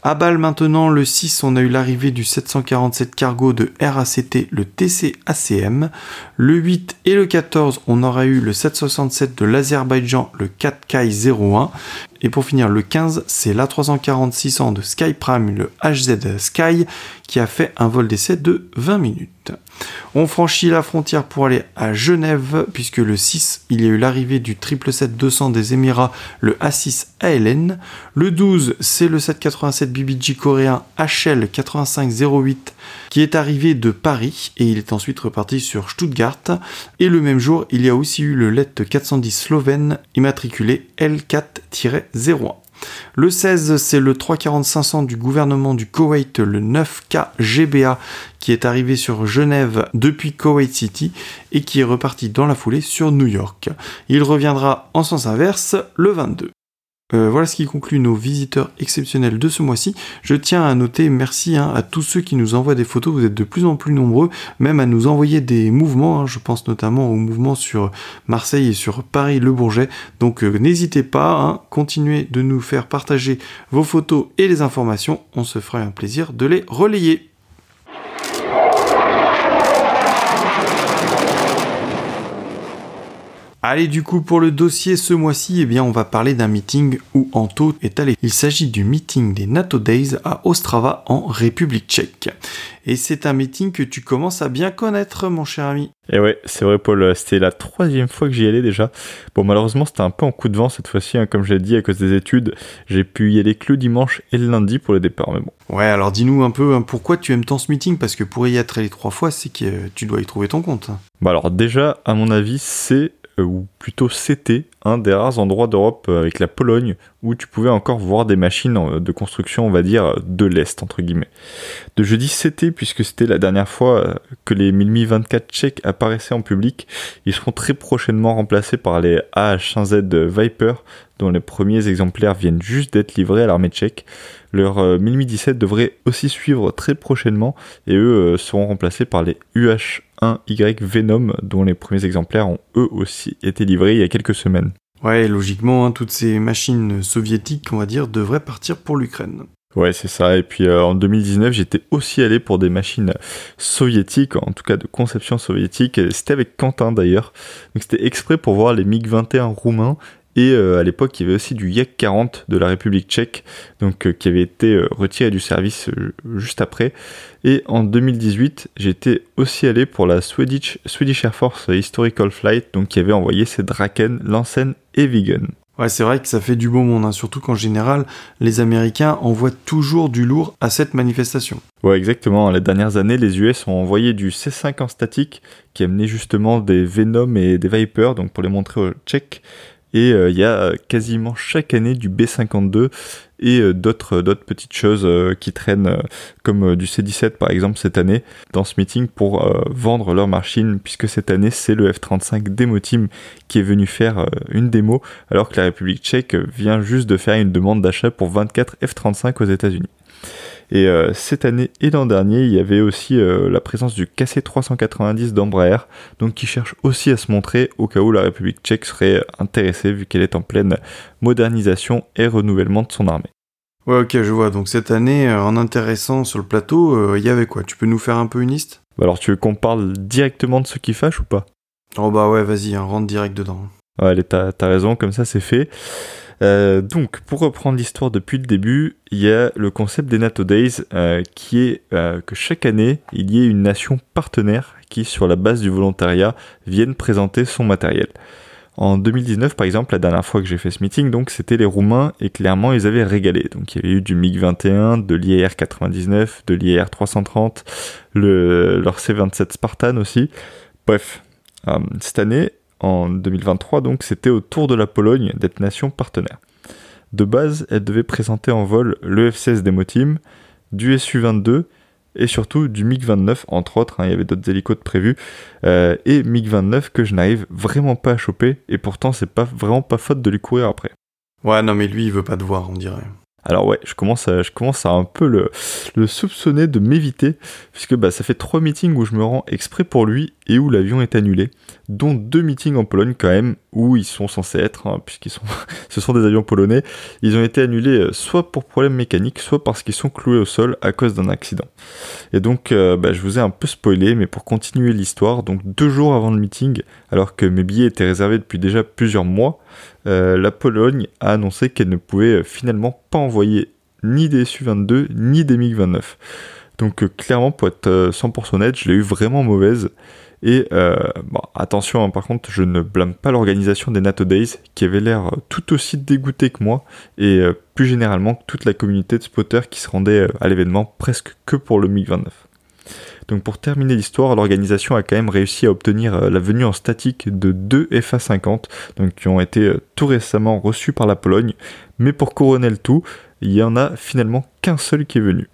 À balle maintenant, le 6, on a eu l'arrivée du 747 cargo de RACT, le TC ACM. Le 8 et le 14, on aura eu le 767 de l'Azerbaïdjan, le 4 Kai 01. Et pour finir, le 15, c'est l'A340-600 de Skyprime, le HZ Sky, qui a fait un vol d'essai de 20 minutes. On franchit la frontière pour aller à Genève, puisque le 6, il y a eu l'arrivée du 777-200 des Émirats, le A6 ALN. Le 12, c'est le 787 BBG coréen HL 8508 qui est arrivé de Paris et il est ensuite reparti sur Stuttgart. Et le même jour, il y a aussi eu le LET 410 slovène immatriculé L4-01. Le 16, c'est le 340-500 du gouvernement du Koweït, le 9K GBA, qui est arrivé sur Genève depuis Koweït City et qui est reparti dans la foulée sur New York. Il reviendra en sens inverse le 22. Euh, voilà ce qui conclut nos visiteurs exceptionnels de ce mois-ci. Je tiens à noter merci hein, à tous ceux qui nous envoient des photos. Vous êtes de plus en plus nombreux, même à nous envoyer des mouvements. Hein. Je pense notamment aux mouvements sur Marseille et sur Paris-Le Bourget. Donc euh, n'hésitez pas, hein, continuez de nous faire partager vos photos et les informations. On se fera un plaisir de les relayer. Allez, du coup, pour le dossier ce mois-ci, eh bien, on va parler d'un meeting où Anto est allé. Il s'agit du meeting des NATO Days à Ostrava en République tchèque. Et c'est un meeting que tu commences à bien connaître, mon cher ami. Et ouais, c'est vrai, Paul, c'était la troisième fois que j'y allais déjà. Bon, malheureusement, c'était un peu en coup de vent cette fois-ci, hein, comme je l'ai dit, à cause des études. J'ai pu y aller que le dimanche et le lundi pour le départ, mais bon. Ouais, alors dis-nous un peu hein, pourquoi tu aimes tant ce meeting, parce que pour y être allé trois fois, c'est que tu dois y trouver ton compte. Bah alors déjà, à mon avis, c'est ou plutôt c'était un des rares endroits d'Europe euh, avec la Pologne où tu pouvais encore voir des machines euh, de construction, on va dire, de l'Est, entre guillemets. De jeudi c'était, puisque c'était la dernière fois que les 1024 tchèques apparaissaient en public. Ils seront très prochainement remplacés par les AH1Z Viper, dont les premiers exemplaires viennent juste d'être livrés à l'armée tchèque. Leur 1017 devrait aussi suivre très prochainement, et eux seront remplacés par les UH 1Y Venom, dont les premiers exemplaires ont eux aussi été livrés il y a quelques semaines. Ouais, logiquement, hein, toutes ces machines soviétiques, on va dire, devraient partir pour l'Ukraine. Ouais, c'est ça. Et puis euh, en 2019, j'étais aussi allé pour des machines soviétiques, en tout cas de conception soviétique. C'était avec Quentin d'ailleurs. Donc c'était exprès pour voir les MiG-21 roumains et euh, à l'époque, il y avait aussi du Yak 40 de la République tchèque, donc euh, qui avait été euh, retiré du service juste après. Et en 2018, j'étais aussi allé pour la Swedish, Swedish Air Force Historical Flight, donc qui avait envoyé ses Draken, Lansen et Vigen. Ouais, c'est vrai que ça fait du beau monde, hein. surtout qu'en général, les Américains envoient toujours du lourd à cette manifestation. Ouais, exactement. Les dernières années, les US ont envoyé du C5 en statique, qui amenait justement des Venom et des Viper, donc pour les montrer aux Tchèques. Et euh, il y a quasiment chaque année du B52 et euh, d'autres d'autres petites choses euh, qui traînent comme du C17 par exemple cette année dans ce meeting pour vendre leur machine puisque cette année c'est le F35 Demo Team qui est venu faire une démo alors que la République tchèque vient juste de faire une demande d'achat pour 24 F35 aux États-Unis. Et euh, cette année et l'an dernier, il y avait aussi euh, la présence du KC-390 d'Embraer, donc qui cherche aussi à se montrer au cas où la République tchèque serait intéressée vu qu'elle est en pleine modernisation et renouvellement de son armée. Ouais, ok, je vois. Donc cette année, euh, en intéressant sur le plateau, il y avait quoi? Tu peux nous faire un peu une liste? Bah Alors tu veux qu'on parle directement de ce qui fâche ou pas? Oh bah ouais, vas-y, hein, rentre direct dedans. Ouais, allez, t'as raison, comme ça c'est fait. Euh, donc, pour reprendre l'histoire depuis le début, il y a le concept des NATO Days euh, qui est euh, que chaque année, il y ait une nation partenaire qui, sur la base du volontariat, vienne présenter son matériel. En 2019, par exemple, la dernière fois que j'ai fait ce meeting, donc c'était les Roumains et clairement ils avaient régalé. Donc il y avait eu du MiG-21, de l'IR 99, de l'IR 330, le, leur C-27 Spartan aussi. Bref, cette année, en 2023, donc c'était au tour de la Pologne d'être nation partenaire. De base, elle devait présenter en vol le F-16 Demo Team, du Su-22, et surtout du MiG-29, entre autres, hein, il y avait d'autres hélicos prévus, euh, et MiG-29 que je n'arrive vraiment pas à choper, et pourtant c'est pas vraiment pas faute de lui courir après. Ouais, non mais lui il veut pas te voir, on dirait. Alors ouais, je commence à, je commence à un peu le, le soupçonner de m'éviter, puisque bah, ça fait trois meetings où je me rends exprès pour lui et où l'avion est annulé, dont deux meetings en Pologne quand même, où ils sont censés être, hein, puisqu'ils sont, ce sont des avions polonais, ils ont été annulés euh, soit pour problème mécanique, soit parce qu'ils sont cloués au sol à cause d'un accident. Et donc, euh, bah, je vous ai un peu spoilé, mais pour continuer l'histoire, donc deux jours avant le meeting, alors que mes billets étaient réservés depuis déjà plusieurs mois, euh, la Pologne a annoncé qu'elle ne pouvait finalement pas envoyer ni des Su-22 ni des MiG-29. Donc clairement, pour être 100% honnête, je l'ai eu vraiment mauvaise. Et euh, attention, hein, par contre, je ne blâme pas l'organisation des NATO Days, qui avait l'air tout aussi dégoûté que moi, et euh, plus généralement toute la communauté de spotters qui se rendait euh, à l'événement presque que pour le MiG-29. Donc pour terminer l'histoire, l'organisation a quand même réussi à obtenir la venue en statique de deux FA-50, donc qui ont été tout récemment reçus par la Pologne, mais pour couronner le tout, il y en a finalement qu'un seul qui est venu.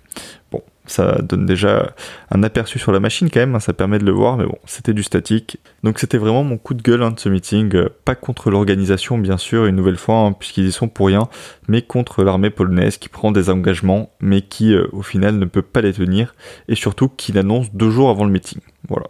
Bon, ça donne déjà un aperçu sur la machine quand même, hein, ça permet de le voir, mais bon, c'était du statique. Donc c'était vraiment mon coup de gueule hein, de ce meeting, euh, pas contre l'organisation bien sûr, une nouvelle fois, hein, puisqu'ils y sont pour rien, mais contre l'armée polonaise qui prend des engagements, mais qui euh, au final ne peut pas les tenir, et surtout qui l'annonce deux jours avant le meeting. Voilà.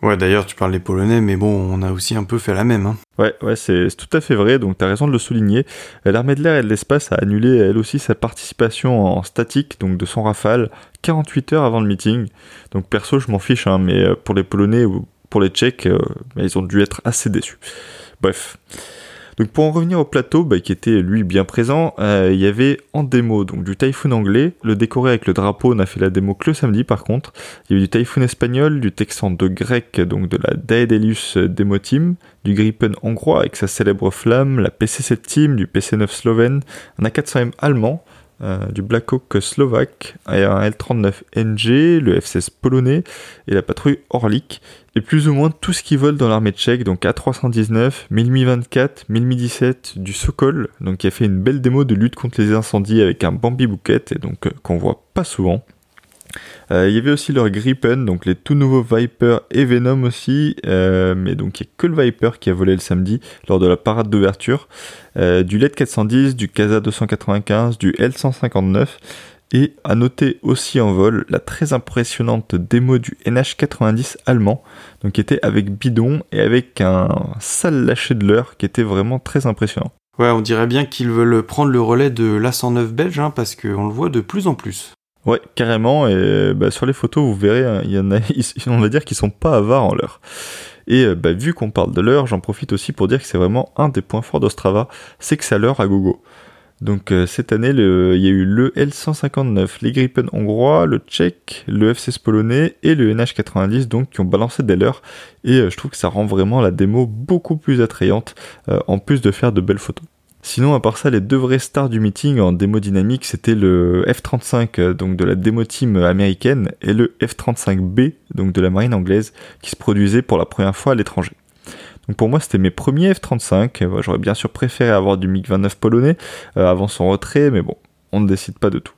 Ouais, d'ailleurs, tu parles des Polonais, mais bon, on a aussi un peu fait la même. Hein. Ouais, ouais, c'est tout à fait vrai, donc tu as raison de le souligner. L'armée de l'air et de l'espace a annulé elle aussi sa participation en statique, donc de son rafale, 48 heures avant le meeting. Donc perso, je m'en fiche, hein, mais euh, pour les Polonais ou pour les Tchèques, euh, bah, ils ont dû être assez déçus. Bref. Donc pour en revenir au plateau, bah, qui était lui bien présent, euh, il y avait en démo donc du Typhoon anglais, le décoré avec le drapeau, on a fait la démo que le samedi par contre. Il y avait du Typhoon espagnol, du Texan de grec, donc de la Daedalus Demo Team, du Gripen hongrois avec sa célèbre flamme, la PC7 Team, du PC9 slovène, un A400M allemand, euh, du Blackhawk slovaque, un L39NG, le F-16 polonais et la patrouille Orlik, et plus ou moins tout ce qui vole dans l'armée tchèque, donc A319, 1024, 1017, du Sokol, donc qui a fait une belle démo de lutte contre les incendies avec un Bambi Bouquet, et donc euh, qu'on voit pas souvent. Euh, il y avait aussi leur Gripen, donc les tout nouveaux Viper et Venom aussi, euh, mais donc il n'y a que le Viper qui a volé le samedi lors de la parade d'ouverture. Euh, du LED 410, du Casa 295, du L159, et à noter aussi en vol la très impressionnante démo du NH90 allemand, donc qui était avec bidon et avec un sale lâcher de l'heure qui était vraiment très impressionnant. Ouais, on dirait bien qu'ils veulent prendre le relais de l'A109 belge, hein, parce qu'on le voit de plus en plus. Ouais, carrément. Et bah, sur les photos, vous verrez, hein, il y en a, on va dire qu'ils sont pas avares en l'heure. Et euh, bah, vu qu'on parle de l'heure, j'en profite aussi pour dire que c'est vraiment un des points forts d'Ostrava, c'est que c'est l'heure à gogo. Donc euh, cette année, il y a eu le L159, les Gripen hongrois, le tchèque, le F16 polonais et le NH90 donc qui ont balancé des leurs et euh, je trouve que ça rend vraiment la démo beaucoup plus attrayante en plus de faire de belles photos. Sinon, à part ça, les deux vrais stars du meeting en démo dynamique, c'était le F-35, euh, donc de la démo team américaine, et le F-35B, donc de la marine anglaise, qui se produisait pour la première fois à l'étranger. Donc pour moi, c'était mes premiers F-35. Euh, j'aurais bien sûr préféré avoir du MiG-29 polonais euh, avant son retrait, mais bon, on ne décide pas de tout.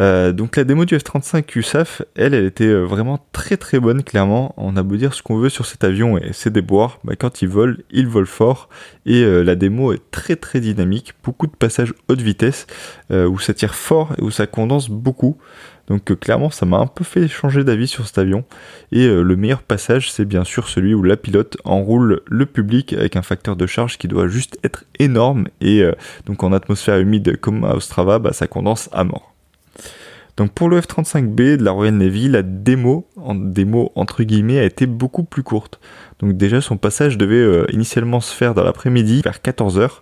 Euh, donc la démo du F-35 USAF, elle, elle était euh, vraiment très très bonne, clairement. On a beau dire ce qu'on veut sur cet avion et ses déboires, bah, quand il vole, il vole fort. Et euh, la démo est très très dynamique, beaucoup de passages haute vitesse, où ça tire fort et où ça condense beaucoup. Donc clairement, ça m'a un peu fait changer d'avis sur cet avion. Et le meilleur passage, c'est bien sûr celui où la pilote enroule le public avec un facteur de charge qui doit juste être énorme. Et donc en atmosphère humide comme à Ostrava, bah, ça condense à mort. Donc pour le F-35B de la Royal Navy, la démo, en démo entre guillemets, a été beaucoup plus courte. Donc déjà son passage devait euh, initialement se faire dans l'après-midi vers 14h,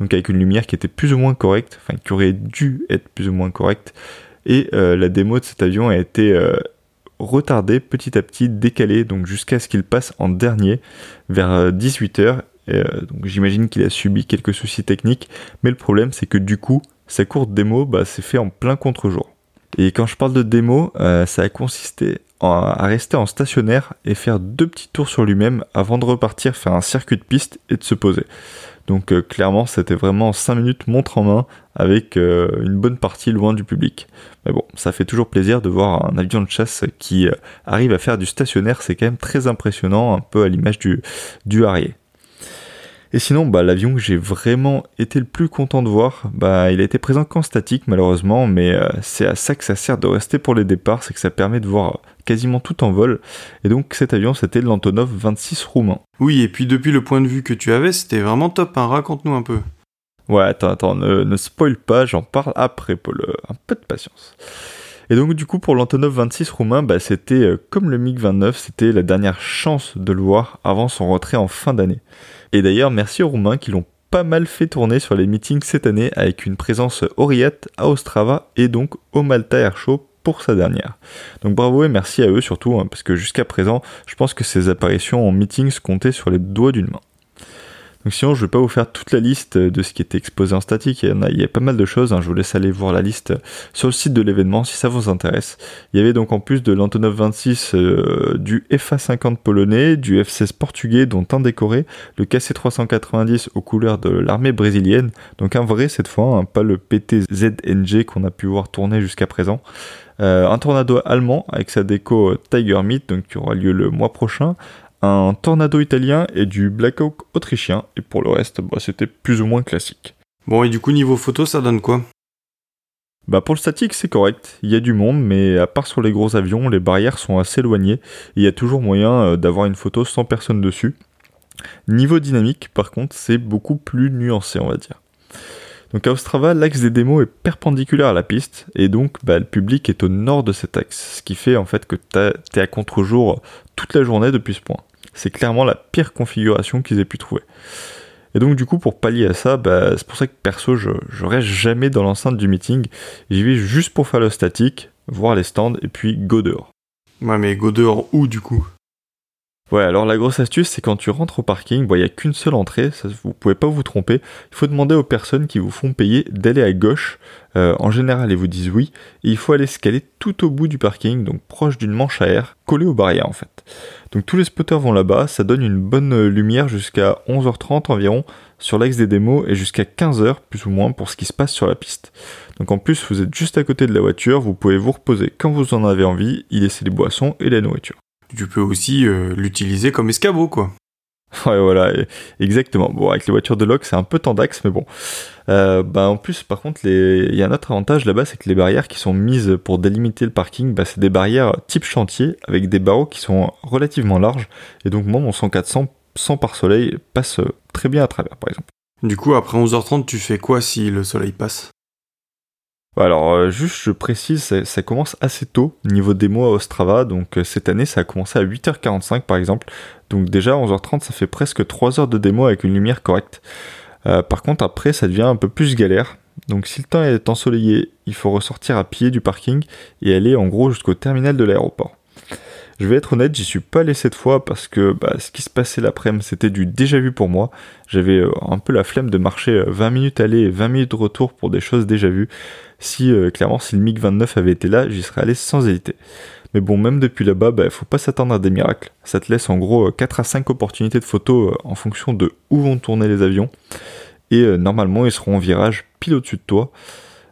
donc avec une lumière qui était plus ou moins correcte, enfin qui aurait dû être plus ou moins correcte. Et euh, la démo de cet avion a été euh, retardée petit à petit, décalée, donc jusqu'à ce qu'il passe en dernier vers 18h. donc j'imagine qu'il a subi quelques soucis techniques, mais le problème c'est que du coup, sa courte démo bah, s'est fait en plein contre-jour. Et quand je parle de démo, euh, ça a consisté à rester en stationnaire et faire deux petits tours sur lui-même avant de repartir faire un circuit de piste et de se poser. Donc euh, clairement, c'était vraiment 5 minutes montre en main avec euh, une bonne partie loin du public. Mais bon, ça fait toujours plaisir de voir un avion de chasse qui arrive à faire du stationnaire, c'est quand même très impressionnant, un peu à l'image du, du Harrier. Et sinon, bah, l'avion que j'ai vraiment été le plus content de voir, bah, il a été présent qu'en statique malheureusement, mais euh, c'est à ça que ça sert de rester pour les départs, c'est que ça permet de voir quasiment tout en vol. Et donc cet avion, c'était l'Antonov 26 roumain. Oui, et puis depuis le point de vue que tu avais, c'était vraiment top, hein. raconte-nous un peu. Ouais, attends, attends, ne, ne spoil pas, j'en parle après, Paul, un peu de patience. Et donc du coup pour l'Antonov 26 roumain, bah, c'était euh, comme le MiG-29, c'était la dernière chance de le voir avant son retrait en fin d'année. Et d'ailleurs, merci aux Roumains qui l'ont pas mal fait tourner sur les meetings cette année avec une présence Oriat à Ostrava et donc au Malta Air Show pour sa dernière. Donc bravo et merci à eux surtout, hein, parce que jusqu'à présent, je pense que ces apparitions en meetings comptaient sur les doigts d'une main. Donc sinon, je vais pas vous faire toute la liste de ce qui était exposé en statique. Il y, y a pas mal de choses. Hein. Je vous laisse aller voir la liste sur le site de l'événement si ça vous intéresse. Il y avait donc en plus de l'Antonov 26 euh, du FA50 polonais, du F16 portugais dont un décoré, le KC390 aux couleurs de l'armée brésilienne. Donc un vrai cette fois, hein, pas le PTZNG qu'on a pu voir tourner jusqu'à présent. Euh, un tornado allemand avec sa déco Tiger Meat, donc qui aura lieu le mois prochain un Tornado italien et du Blackhawk autrichien, et pour le reste, bah, c'était plus ou moins classique. Bon, et du coup, niveau photo, ça donne quoi? Bah pour le statique c'est correct, il y a du monde mais à part sur les gros avions, les barrières sont assez éloignées et il y a toujours moyen euh, d'avoir une photo sans personne dessus. Niveau dynamique par contre c'est beaucoup plus nuancé on va dire. Donc à Ostrava, l'axe des démos est perpendiculaire à la piste et donc bah, le public est au nord de cet axe, ce qui fait en fait que t'es à contre-jour toute la journée depuis ce point. C'est clairement la pire configuration qu'ils aient pu trouver. Et donc du coup pour pallier à ça, bah, c'est pour ça que perso je, je reste jamais dans l'enceinte du meeting. J'y vais juste pour faire le statique, voir les stands et puis go dehors. Ouais mais go dehors où du coup? Ouais, alors la grosse astuce, c'est quand tu rentres au parking, il n'y a qu'une seule entrée, ça, vous pouvez pas vous tromper. Il faut demander aux personnes qui vous font payer d'aller à gauche. Euh, en général, ils vous disent oui. Et il faut aller scaler tout au bout du parking, donc proche d'une manche à air, collée aux barrières en fait. Donc tous les spotters vont là-bas, ça donne une bonne lumière jusqu'à 11h30 environ sur l'axe des démos et jusqu'à 15h plus ou moins pour ce qui se passe sur la piste. Donc en plus, vous êtes juste à côté de la voiture, vous pouvez vous reposer quand vous en avez envie, y laisser les boissons et la nourriture tu peux aussi euh, l'utiliser comme escabeau, quoi. Ouais, voilà, exactement. Bon, avec les voitures de loc, c'est un peu tendax, mais bon. Euh, bah, en plus, par contre, il y a un autre avantage là-bas, c'est que les barrières qui sont mises pour délimiter le parking, bah, c'est des barrières type chantier, avec des barreaux qui sont relativement larges. Et donc, moi, mon 100-400 sans par soleil passe très bien à travers, par exemple. Du coup, après 11h30, tu fais quoi si le soleil passe? Alors, euh, juste, je précise, ça, commence assez tôt, niveau démo à Ostrava. Donc, euh, cette année, ça a commencé à 8h45 par exemple. Donc, déjà, 11h30, ça fait presque 3 heures de démo avec une lumière correcte. Euh, par contre, après, ça devient un peu plus galère. Donc, si le temps est ensoleillé, il faut ressortir à pied du parking et aller en gros jusqu'au terminal de l'aéroport. Je vais être honnête, j'y suis pas allé cette fois parce que bah, ce qui se passait l'après-midi, c'était du déjà vu pour moi. J'avais euh, un peu la flemme de marcher 20 euh, minutes aller et 20 minutes de retour pour des choses déjà vues. Si euh, clairement, si le MiG 29 avait été là, j'y serais allé sans hésiter. Mais bon, même depuis là-bas, bah, faut pas s'attendre à des miracles. Ça te laisse en gros 4 à 5 opportunités de photos en fonction de où vont tourner les avions. Et normalement, ils seront en virage pile au-dessus de toi.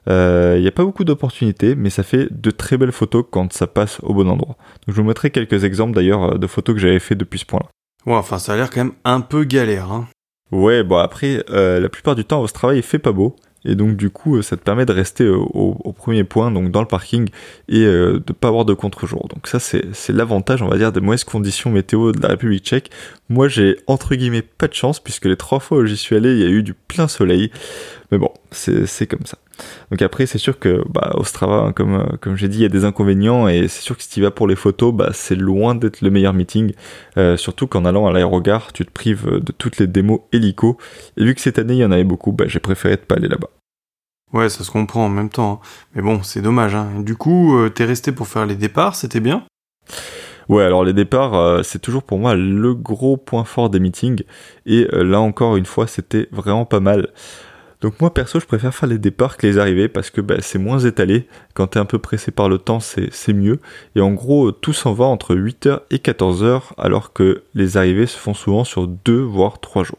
Il euh, n'y a pas beaucoup d'opportunités, mais ça fait de très belles photos quand ça passe au bon endroit. Donc je vous mettrai quelques exemples d'ailleurs euh, de photos que j'avais fait depuis ce point-là. Ouais, enfin ça a l'air quand même un peu galère. Hein. Ouais, bon après, euh, la plupart du temps, ce travail il fait pas beau. Et donc du coup, ça te permet de rester au, premier point, donc dans le parking, et de de pas avoir de contre-jour. Donc ça, c'est l'avantage, on va dire, des mauvaises conditions météo de la République tchèque. Moi, j'ai entre guillemets pas de chance, puisque les trois fois où j'y suis allé, il y a eu du plein soleil. Mais bon, c'est comme ça. Donc après, c'est sûr que bah, Ostrava, hein, comme, euh, comme j'ai dit, il y a des inconvénients et c'est sûr que si tu vas pour les photos, bah, c'est loin d'être le meilleur meeting. Euh, surtout qu'en allant à l'aérogare, tu te prives de toutes les démos hélico. Et vu que cette année, il y en avait beaucoup, bah, j'ai préféré ne pas aller là-bas. Ouais, ça se comprend en même temps. Hein. Mais bon, c'est dommage. Hein. Du coup, euh, t'es resté pour faire les départs, c'était bien? Ouais, alors les départs, c'est toujours pour moi le gros point fort des meetings. Et là encore une fois, c'était vraiment pas mal. Donc moi perso je préfère faire les départs que les arrivées parce que bah, c'est moins étalé. Quand t'es un peu pressé par le temps c'est mieux. Et en gros tout s'en va entre 8h et 14h alors que les arrivées se font souvent sur 2 voire 3 jours.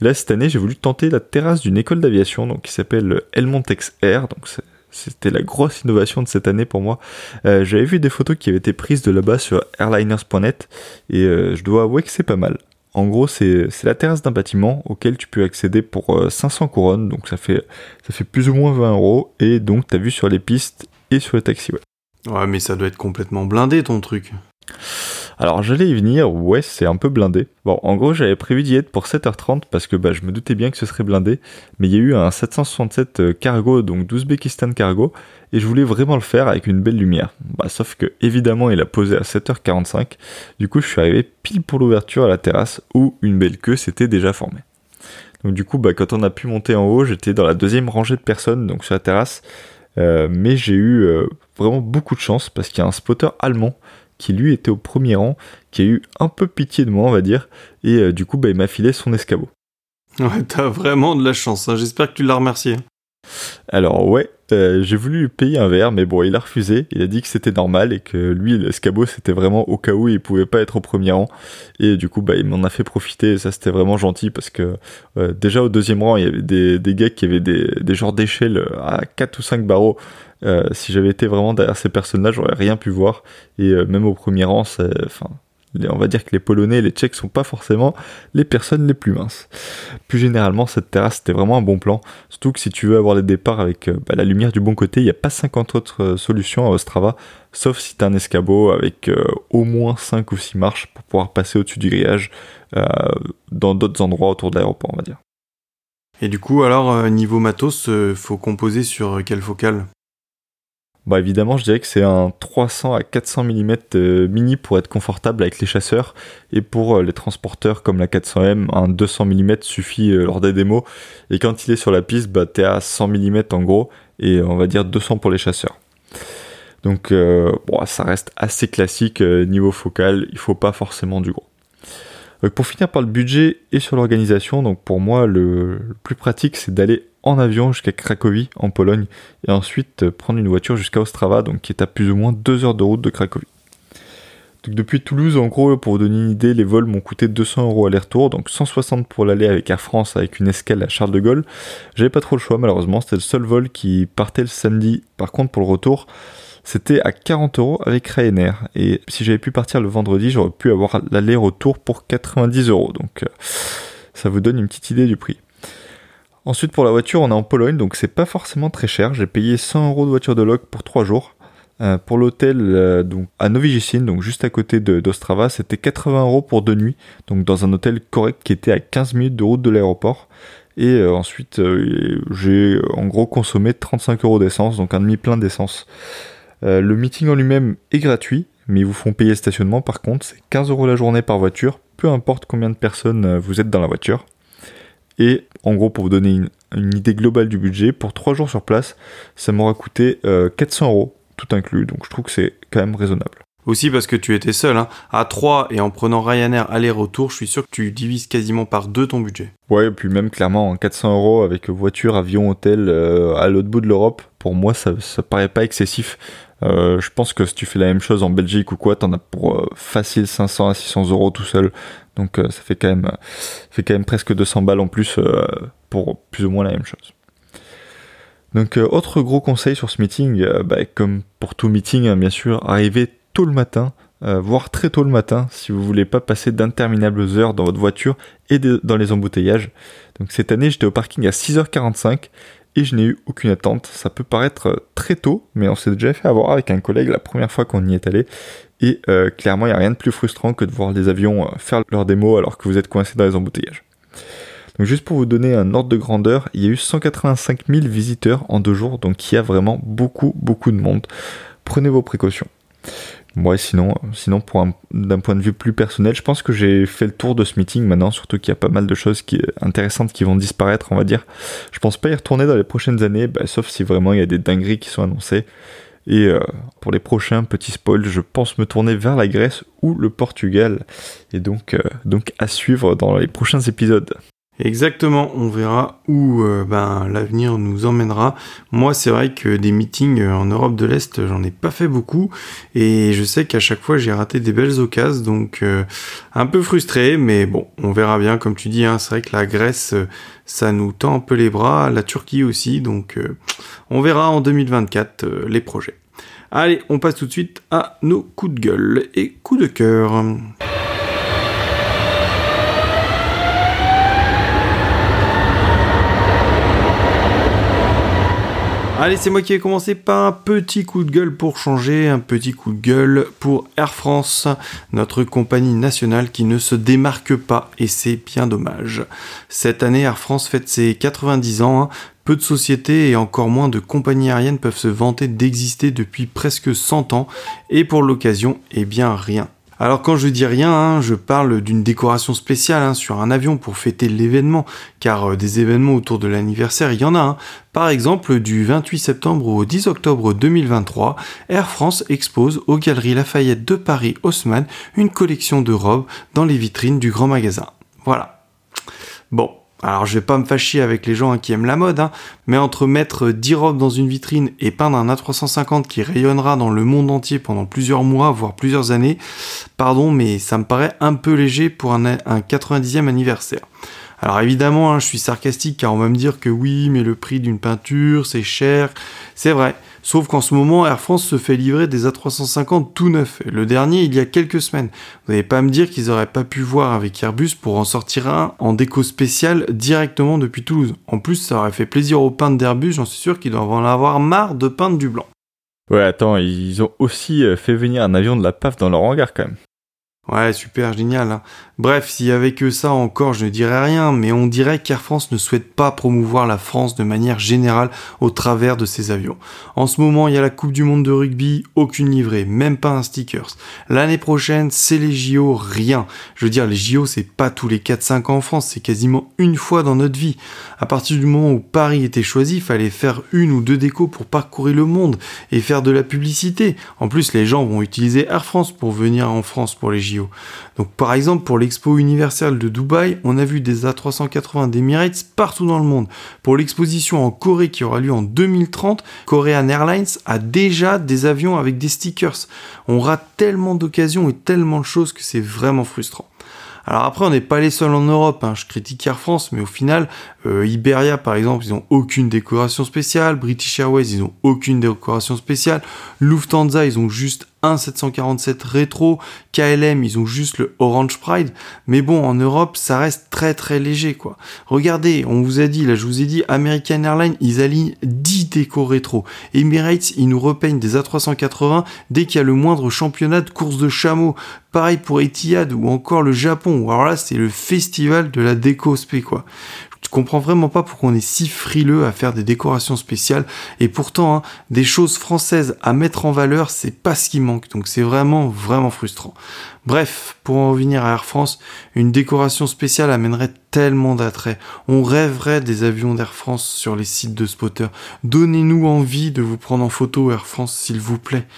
Là, cette année, j'ai voulu tenter la terrasse d'une école d'aviation qui s'appelle Elmontex Air. Donc, c'était la grosse innovation de cette année pour moi. Euh, j'avais vu des photos qui avaient été prises de là-bas sur airliners.net et euh, je dois avouer que c'est pas mal. En gros, c'est la terrasse d'un bâtiment auquel tu peux accéder pour 500 couronnes, donc ça fait, ça fait plus ou moins 20 euros, et donc tu as vu sur les pistes et sur le taxiway. Ouais, mais ça doit être complètement blindé ton truc. Alors j'allais y venir, ouais, c'est un peu blindé. Bon, en gros, j'avais prévu d'y être pour 7h30 parce que bah, je me doutais bien que ce serait blindé, mais il y a eu un 767 euh, cargo, donc d'Ouzbékistan cargo, et je voulais vraiment le faire avec une belle lumière. Bah, sauf que évidemment, il a posé à 7h45, du coup, je suis arrivé pile pour l'ouverture à la terrasse où une belle queue s'était déjà formée. Donc du coup, bah, quand on a pu monter en haut, j'étais dans la deuxième rangée de personnes, donc sur la terrasse, euh, mais j'ai eu euh, vraiment beaucoup de chance parce qu'il y a un spotter allemand qui lui était au premier rang, qui a eu un peu pitié de moi, on va dire, et euh, du coup, bah, il m'a filé son escabeau. Ouais, t'as vraiment de la chance, hein. j'espère que tu l'as remercié. Alors ouais, euh, j'ai voulu lui payer un verre, mais bon, il a refusé. Il a dit que c'était normal et que lui, l'escabeau, c'était vraiment au cas où il pouvait pas être au premier rang. Et du coup, bah, il m'en a fait profiter. Et ça, c'était vraiment gentil parce que euh, déjà au deuxième rang, il y avait des, gars qui avaient des, genres d'échelle à 4 ou 5 barreaux. Euh, si j'avais été vraiment derrière ces personnes-là, j'aurais rien pu voir. Et même au premier rang, enfin, on va dire que les Polonais et les Tchèques sont pas forcément les personnes les plus minces. Plus généralement, cette terrasse c'était vraiment un bon plan, surtout que si tu veux avoir les départs avec euh, bah, la lumière du bon côté, il n'y a pas 50 autres euh, solutions à Ostrava, sauf si tu as un escabeau avec euh, au moins 5 ou 6 marches pour pouvoir passer au-dessus du grillage dans d'autres endroits autour de l'aéroport, on va dire. Et du coup, alors, niveau matos, faut composer sur quelle focale bah évidemment, je dirais que c'est un 300 à 400 mm euh, mini pour être confortable avec les chasseurs et pour euh, les transporteurs comme la 400M, un 200 mm suffit euh, lors des démos. Et quand il est sur la piste, bah t'es à 100 mm en gros et on va dire 200 pour les chasseurs. Donc bon, ça reste assez classique niveau focal, il faut pas forcément du gros. pour finir par le budget et sur l'organisation, donc pour moi le plus pratique c'est d'aller en avion jusqu'à Cracovie en Pologne et ensuite euh, prendre une voiture jusqu'à Ostrava, donc qui est à plus ou moins deux heures de route de Cracovie. Depuis Toulouse, en gros, pour vous donner une idée, les vols m'ont coûté 200 euros aller-retour, donc 160 pour l'aller avec Air France avec une escale à Charles de Gaulle. J'avais pas trop le choix malheureusement, c'était le seul vol qui partait le samedi. Par contre, pour le retour, c'était à 40 euros avec Ryanair. Et si j'avais pu partir le vendredi, j'aurais pu avoir l'aller-retour pour 90 euros. Donc euh, ça vous donne une petite idée du prix. Ensuite, pour la voiture, on est en Pologne, donc c'est pas forcément très cher. J'ai payé 100 euros de voiture de loc pour 3 jours. Euh, pour l'hôtel euh, à Novicin, donc juste à côté d'Ostrava, c'était 80 euros pour deux nuits, donc dans un hôtel correct qui était à 15 minutes de route de l'aéroport. Et euh, ensuite, j'ai en gros consommé 35 euros d'essence, donc un demi plein d'essence. le meeting en lui-même est gratuit, mais ils vous font payer le stationnement. Par contre, c'est 15 euros la journée par voiture, peu importe combien de personnes vous êtes dans la voiture. Et en gros, pour vous donner une, idée globale du budget, pour 3 jours sur place, ça m'aura coûté 400 euh, euros, tout inclus. Donc je trouve que c'est quand même raisonnable. Aussi parce que tu étais seul, hein. À 3 et en prenant Ryanair aller-retour, je suis sûr que tu divises quasiment par deux ton budget. Ouais, et puis même clairement, 400 euros avec voiture, avion, hôtel euh, à l'autre bout de l'Europe, pour moi, ça, ça paraît pas excessif. Euh, je pense que si tu fais la même chose en Belgique ou quoi, t'en as pour facile 500 à 600 euros tout seul. Donc ça fait quand même, fait quand même presque 200 balles en plus pour plus ou moins la même chose. Donc autre gros conseil sur ce meeting, bah, comme pour tout meeting, hein, bien sûr, arriver tôt le matin, euh, voire très tôt le matin, si vous voulez pas passer d'interminables heures dans votre voiture et dans les embouteillages. Donc cette année, j'étais au parking à 6h45 et je n'ai eu aucune attente. Ça peut paraître euh, très tôt, mais on s'est déjà fait avoir avec un collègue la première fois qu'on y est allé. Et euh, clairement, il n'y a rien de plus frustrant que de voir les avions faire leur démo alors que vous êtes coincé dans les embouteillages. Donc juste pour vous donner un ordre de grandeur, il y a eu 185 000 visiteurs en deux jours, donc il y a vraiment beaucoup, beaucoup de monde. Prenez vos précautions. Ouais, sinon, sinon pour d'un point de vue plus personnel, je pense que j'ai fait le tour de ce meeting maintenant, surtout qu'il y a pas mal de choses qui, intéressantes qui vont disparaître, on va dire. Je pense pas y retourner dans les prochaines années, bah, sauf si vraiment il y a des dingueries qui sont annoncées. Et euh, pour les prochains petits spoils, je pense me tourner vers la Grèce ou le Portugal. Et donc, euh, donc à suivre dans les prochains épisodes. Exactement, on verra où euh, ben, l'avenir nous emmènera. Moi, c'est vrai que des meetings euh, en Europe de l'Est, j'en ai pas fait beaucoup, et je sais qu'à chaque fois j'ai raté des belles occasions, donc euh, un peu frustré, mais bon, on verra bien. Comme tu dis, hein, c'est vrai que la Grèce, ça nous tend un peu les bras, la Turquie aussi, donc on verra en 2024 les projets. Allez, on passe tout de suite à nos coups de gueule et coups de cœur. Allez, c'est moi qui vais commencer par un petit coup de gueule pour changer, un petit coup de gueule pour Air France, notre compagnie nationale qui ne se démarque pas et c'est bien dommage. Cette année, Air France fête ses 90 ans, hein. peu de sociétés et encore moins de compagnies aériennes peuvent se vanter d'exister depuis presque 100 ans et pour l'occasion, eh bien rien. Alors quand je dis rien, hein, je parle d'une décoration spéciale hein, sur un avion pour fêter l'événement, car euh, des événements autour de l'anniversaire, il y en a. Hein. Par exemple, du 28 septembre au 10 octobre 2023, Air France expose aux Galeries Lafayette de Paris Haussmann une collection de robes dans les vitrines du grand magasin. Voilà. Bon, alors je vais pas me fâcher avec les gens hein, qui aiment la mode, hein, mais entre mettre 10 robes dans une vitrine et peindre un A350 qui rayonnera dans le monde entier pendant plusieurs mois, voire plusieurs années, pardon, mais ça me paraît un peu léger pour un, un 90e anniversaire. Alors évidemment, hein, je suis sarcastique car on va me dire que oui, mais le prix d'une peinture, c'est cher. C'est vrai. Sauf qu'en ce moment, Air France se fait livrer des A350 tout neufs. Le dernier, il y a quelques semaines. Vous n'allez pas me dire qu'ils auraient pas pu voir avec Airbus pour en sortir un en déco spécial directement depuis Toulouse. En plus, ça aurait fait plaisir aux peintres d'Airbus, j'en suis sûr qu'ils doivent en avoir marre de peindre du blanc. Ouais, attends, ils ont aussi euh, fait venir un avion de la PAF dans leur hangar quand même. Ouais, super, génial. Hein. Bref, s'il y avait que ça encore, je ne dirais rien, mais on dirait qu'Air France ne souhaite pas promouvoir la France de manière générale au travers de ses avions. En ce moment, il y a la Coupe du Monde de rugby, aucune livrée, même pas un stickers. L'année prochaine, c'est les JO, rien. Je veux dire, les JO, c'est pas tous les 4-5 ans en France, c'est quasiment une fois dans notre vie. À partir du moment où Paris était choisi, il fallait faire une ou deux décos pour parcourir le monde et faire de la publicité. En plus, les gens vont utiliser Air France pour venir en France pour les JO. Donc, par exemple, pour l'expo universelle de Dubaï, on a vu des A380 d'Emirates partout dans le monde. Pour l'exposition en Corée qui aura lieu en 2030, Korean Airlines a déjà des avions avec des stickers. On rate tellement d'occasions et tellement de choses que c'est vraiment frustrant. Alors après, on n'est pas les seuls en Europe. Hein. Je critique Air France, mais au final, euh, Iberia, par exemple, ils ont aucune décoration spéciale. British Airways, ils ont aucune décoration spéciale. Lufthansa, ils ont juste un 747 rétro. KLM, ils ont juste le Orange Pride. Mais bon, en Europe, ça reste très très léger, quoi. Regardez, on vous a dit, là, je vous ai dit, American Airlines, ils alignent 10 décos rétro. Emirates, ils nous repeignent des A380 dès qu'il y a le moindre championnat de course de chameau. Pareil pour Etihad ou encore le Japon. Alors là, c'est le festival de la déco spé, quoi. Je comprends vraiment pas pourquoi on est si frileux à faire des décorations spéciales. Et pourtant, hein, des choses françaises à mettre en valeur, c'est pas ce qui manque. Donc c'est vraiment, vraiment frustrant. Bref, pour en revenir à Air France, une décoration spéciale amènerait tellement d'attrait. On rêverait des avions d'Air France sur les sites de spotters. Donnez-nous envie de vous prendre en photo Air France, s'il vous plaît.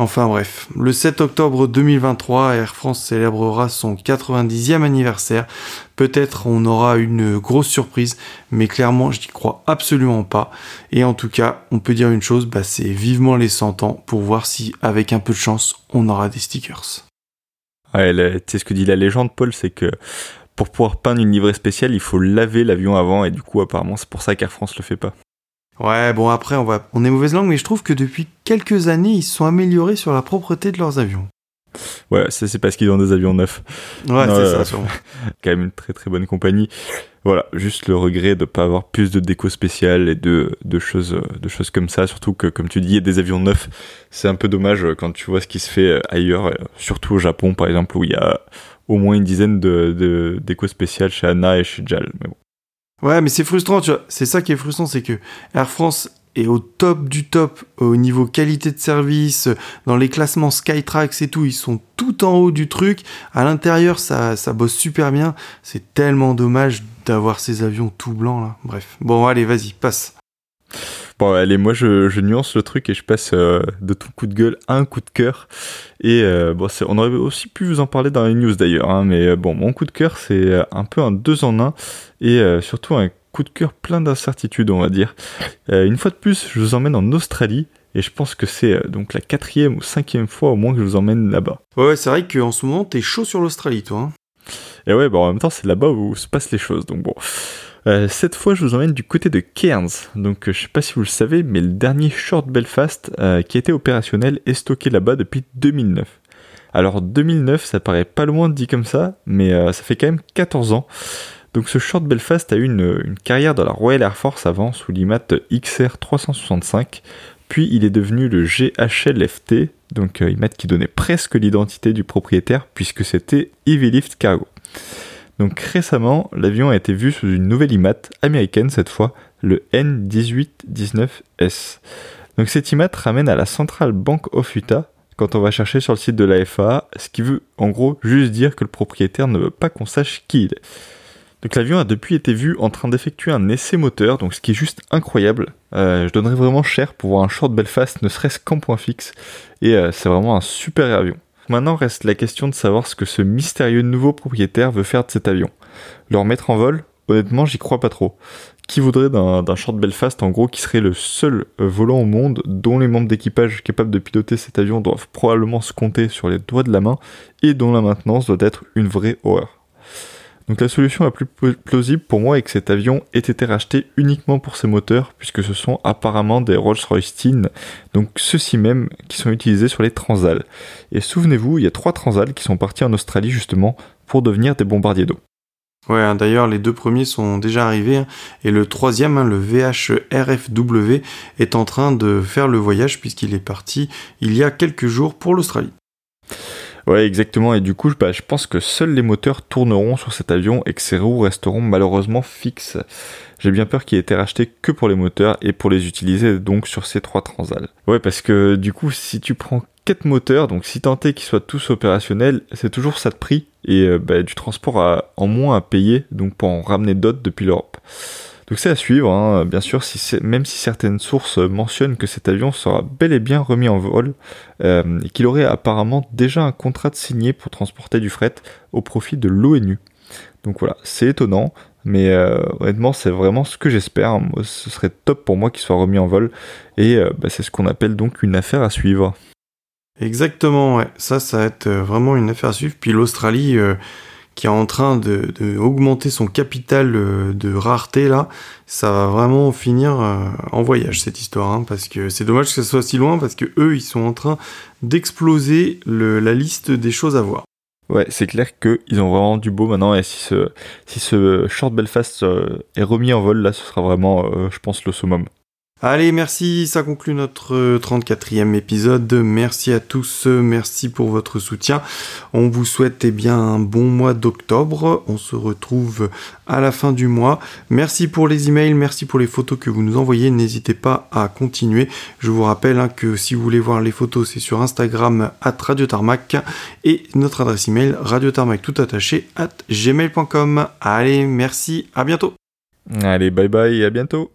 Enfin bref, le 7 octobre 2023, Air France célébrera son 90e anniversaire. Peut-être on aura une grosse surprise, mais clairement je n'y crois absolument pas. Et en tout cas, on peut dire une chose, bah, c'est vivement les 100 ans pour voir si avec un peu de chance, on aura des stickers. Ouais, tu sais ce que dit la légende, Paul, c'est que pour pouvoir peindre une livrée spéciale, il faut laver l'avion avant, et du coup apparemment c'est pour ça qu'Air France le fait pas. Ouais, bon après on va, on est mauvaise langue, mais je trouve que depuis quelques années ils se sont améliorés sur la propreté de leurs avions. Ouais, c'est parce qu'ils ont des avions neufs. Ouais, c'est ça, sûrement. Quand même une très très bonne compagnie. Voilà, juste le regret de pas avoir plus de déco spéciale et de, de, choses, de choses comme ça. Surtout que, comme tu dis, il y a des avions neufs. C'est un peu dommage quand tu vois ce qui se fait ailleurs, surtout au Japon par exemple, où il y a au moins une dizaine de, de déco spéciales chez Anna et chez JAL. Mais bon. Ouais, mais c'est frustrant, tu vois. C'est ça qui est frustrant, c'est que Air France est au top du top au niveau qualité de service, dans les classements Skytrax et tout, ils sont tout en haut du truc. À l'intérieur, ça, ça bosse super bien. C'est tellement dommage d'avoir ces avions tout blancs là. Bref. Bon, allez, vas-y, passe. Bon, allez, moi je, nuance le truc et je passe euh, de tout coup de gueule à un coup de cœur. Et euh, bon, on aurait aussi pu vous en parler dans les news d'ailleurs, hein, mais euh, bon, mon coup de cœur c'est un peu un deux en un et surtout un coup de cœur plein d'incertitudes, on va dire. une fois de plus, je vous emmène en Australie. Et je pense que c'est donc la quatrième ou cinquième fois au moins que je vous emmène là-bas. Ouais, c'est vrai qu'en ce moment, t'es chaud sur l'Australie, toi. Hein. et ouais, bon, en même temps, c'est là-bas où se passent les choses. Donc bon. Euh, cette fois, je vous emmène du côté de Cairns. Donc, euh, je sais pas si vous le savez, mais le dernier short Belfast euh, qui était opérationnel est stocké là-bas depuis 2009. Alors, 2009, ça paraît pas loin de dit comme ça, mais ça fait quand même 14 ans. Donc, ce short Belfast a eu une, carrière dans la Royal Air Force avant sous l'IMAT XR 365. Puis, il est devenu le GHLFT, donc IMAT qui donnait presque l'identité du propriétaire puisque c'était Heavy Lift Cargo. Donc récemment, l'avion a été vu sous une nouvelle IMAT américaine cette fois, le N1819S. Donc cette IMAT ramène à la Central Bank of Utah quand on va chercher sur le site de la FAA, ce qui veut en gros juste dire que le propriétaire ne veut pas qu'on sache qui il est. Donc l'avion a depuis été vu en train d'effectuer un essai moteur, donc ce qui est juste incroyable. Euh, je donnerais vraiment cher pour voir un short Belfast, ne serait-ce qu'en point fixe, et euh, c'est vraiment un super avion. Maintenant reste la question de savoir ce que ce mystérieux nouveau propriétaire veut faire de cet avion. Le remettre en vol Honnêtement, j'y crois pas trop. Qui voudrait d'un short Belfast, en gros, qui serait le seul euh, volant au monde dont les membres d'équipage capables de piloter cet avion doivent probablement se compter sur les doigts de la main et dont la maintenance doit être une vraie horreur donc la solution la plus plausible pour moi est que cet avion ait été racheté uniquement pour ses moteurs, puisque ce sont apparemment des Rolls-Royce Teen, donc ceux-ci même qui sont utilisés sur les Transals. Et souvenez-vous, il y a trois Transals qui sont partis en Australie justement pour devenir des bombardiers d'eau. Ouais, hein, d'ailleurs, les deux premiers sont déjà arrivés, hein, et le troisième, hein, le VHRFW, est en train de faire le voyage puisqu'il est parti il y a quelques jours pour l'Australie. Ouais, exactement. Et du coup, bah, je pense que seuls les moteurs tourneront sur cet avion et que ces roues resteront malheureusement fixes. J'ai bien peur qu'il ait été racheté que pour les moteurs et pour les utiliser donc sur ces trois transals. Ouais, parce que du coup, si tu prends quatre moteurs, donc si tant est qu'ils soient tous opérationnels, c'est toujours ça de prix et euh, bah, du transport à, en moins à payer donc pour en ramener d'autres depuis l'Europe. Donc c'est à suivre, hein. bien sûr, même si certaines sources mentionnent que cet avion sera bel et bien remis en vol euh, et qu'il aurait apparemment déjà un contrat de signé pour transporter du fret au profit de l'ONU. Donc voilà, c'est étonnant, mais euh, honnêtement c'est vraiment ce que j'espère. Ce serait top pour moi qu'il soit remis en vol et euh, bah, c'est ce qu'on appelle donc une affaire à suivre. Exactement, ouais. Ça, ça va être vraiment une affaire à suivre. Puis l'Australie, qui est en train de, augmenter son capital euh, de rareté là, ça va vraiment finir euh, en voyage cette histoire, hein, parce que c'est dommage que ça soit si loin, parce que eux ils sont en train d'exploser la liste des choses à voir. Ouais, c'est clair qu'ils ont vraiment du beau maintenant, et si ce, short Belfast euh, est remis en vol là, ce sera vraiment, je pense, le summum. Allez, merci, ça conclut notre 34e épisode. Merci à tous, merci pour votre soutien. On vous souhaite eh bien un bon mois d'octobre. On se retrouve à la fin du mois. Merci pour les emails, merci pour les photos que vous nous envoyez. N'hésitez pas à continuer. Je vous rappelle hein, que si vous voulez voir les photos, c'est sur Instagram at Radio Tarmac et notre adresse email radiotarmac tout attaché at gmail.com. Allez, merci, à bientôt. Allez, bye bye, à bientôt.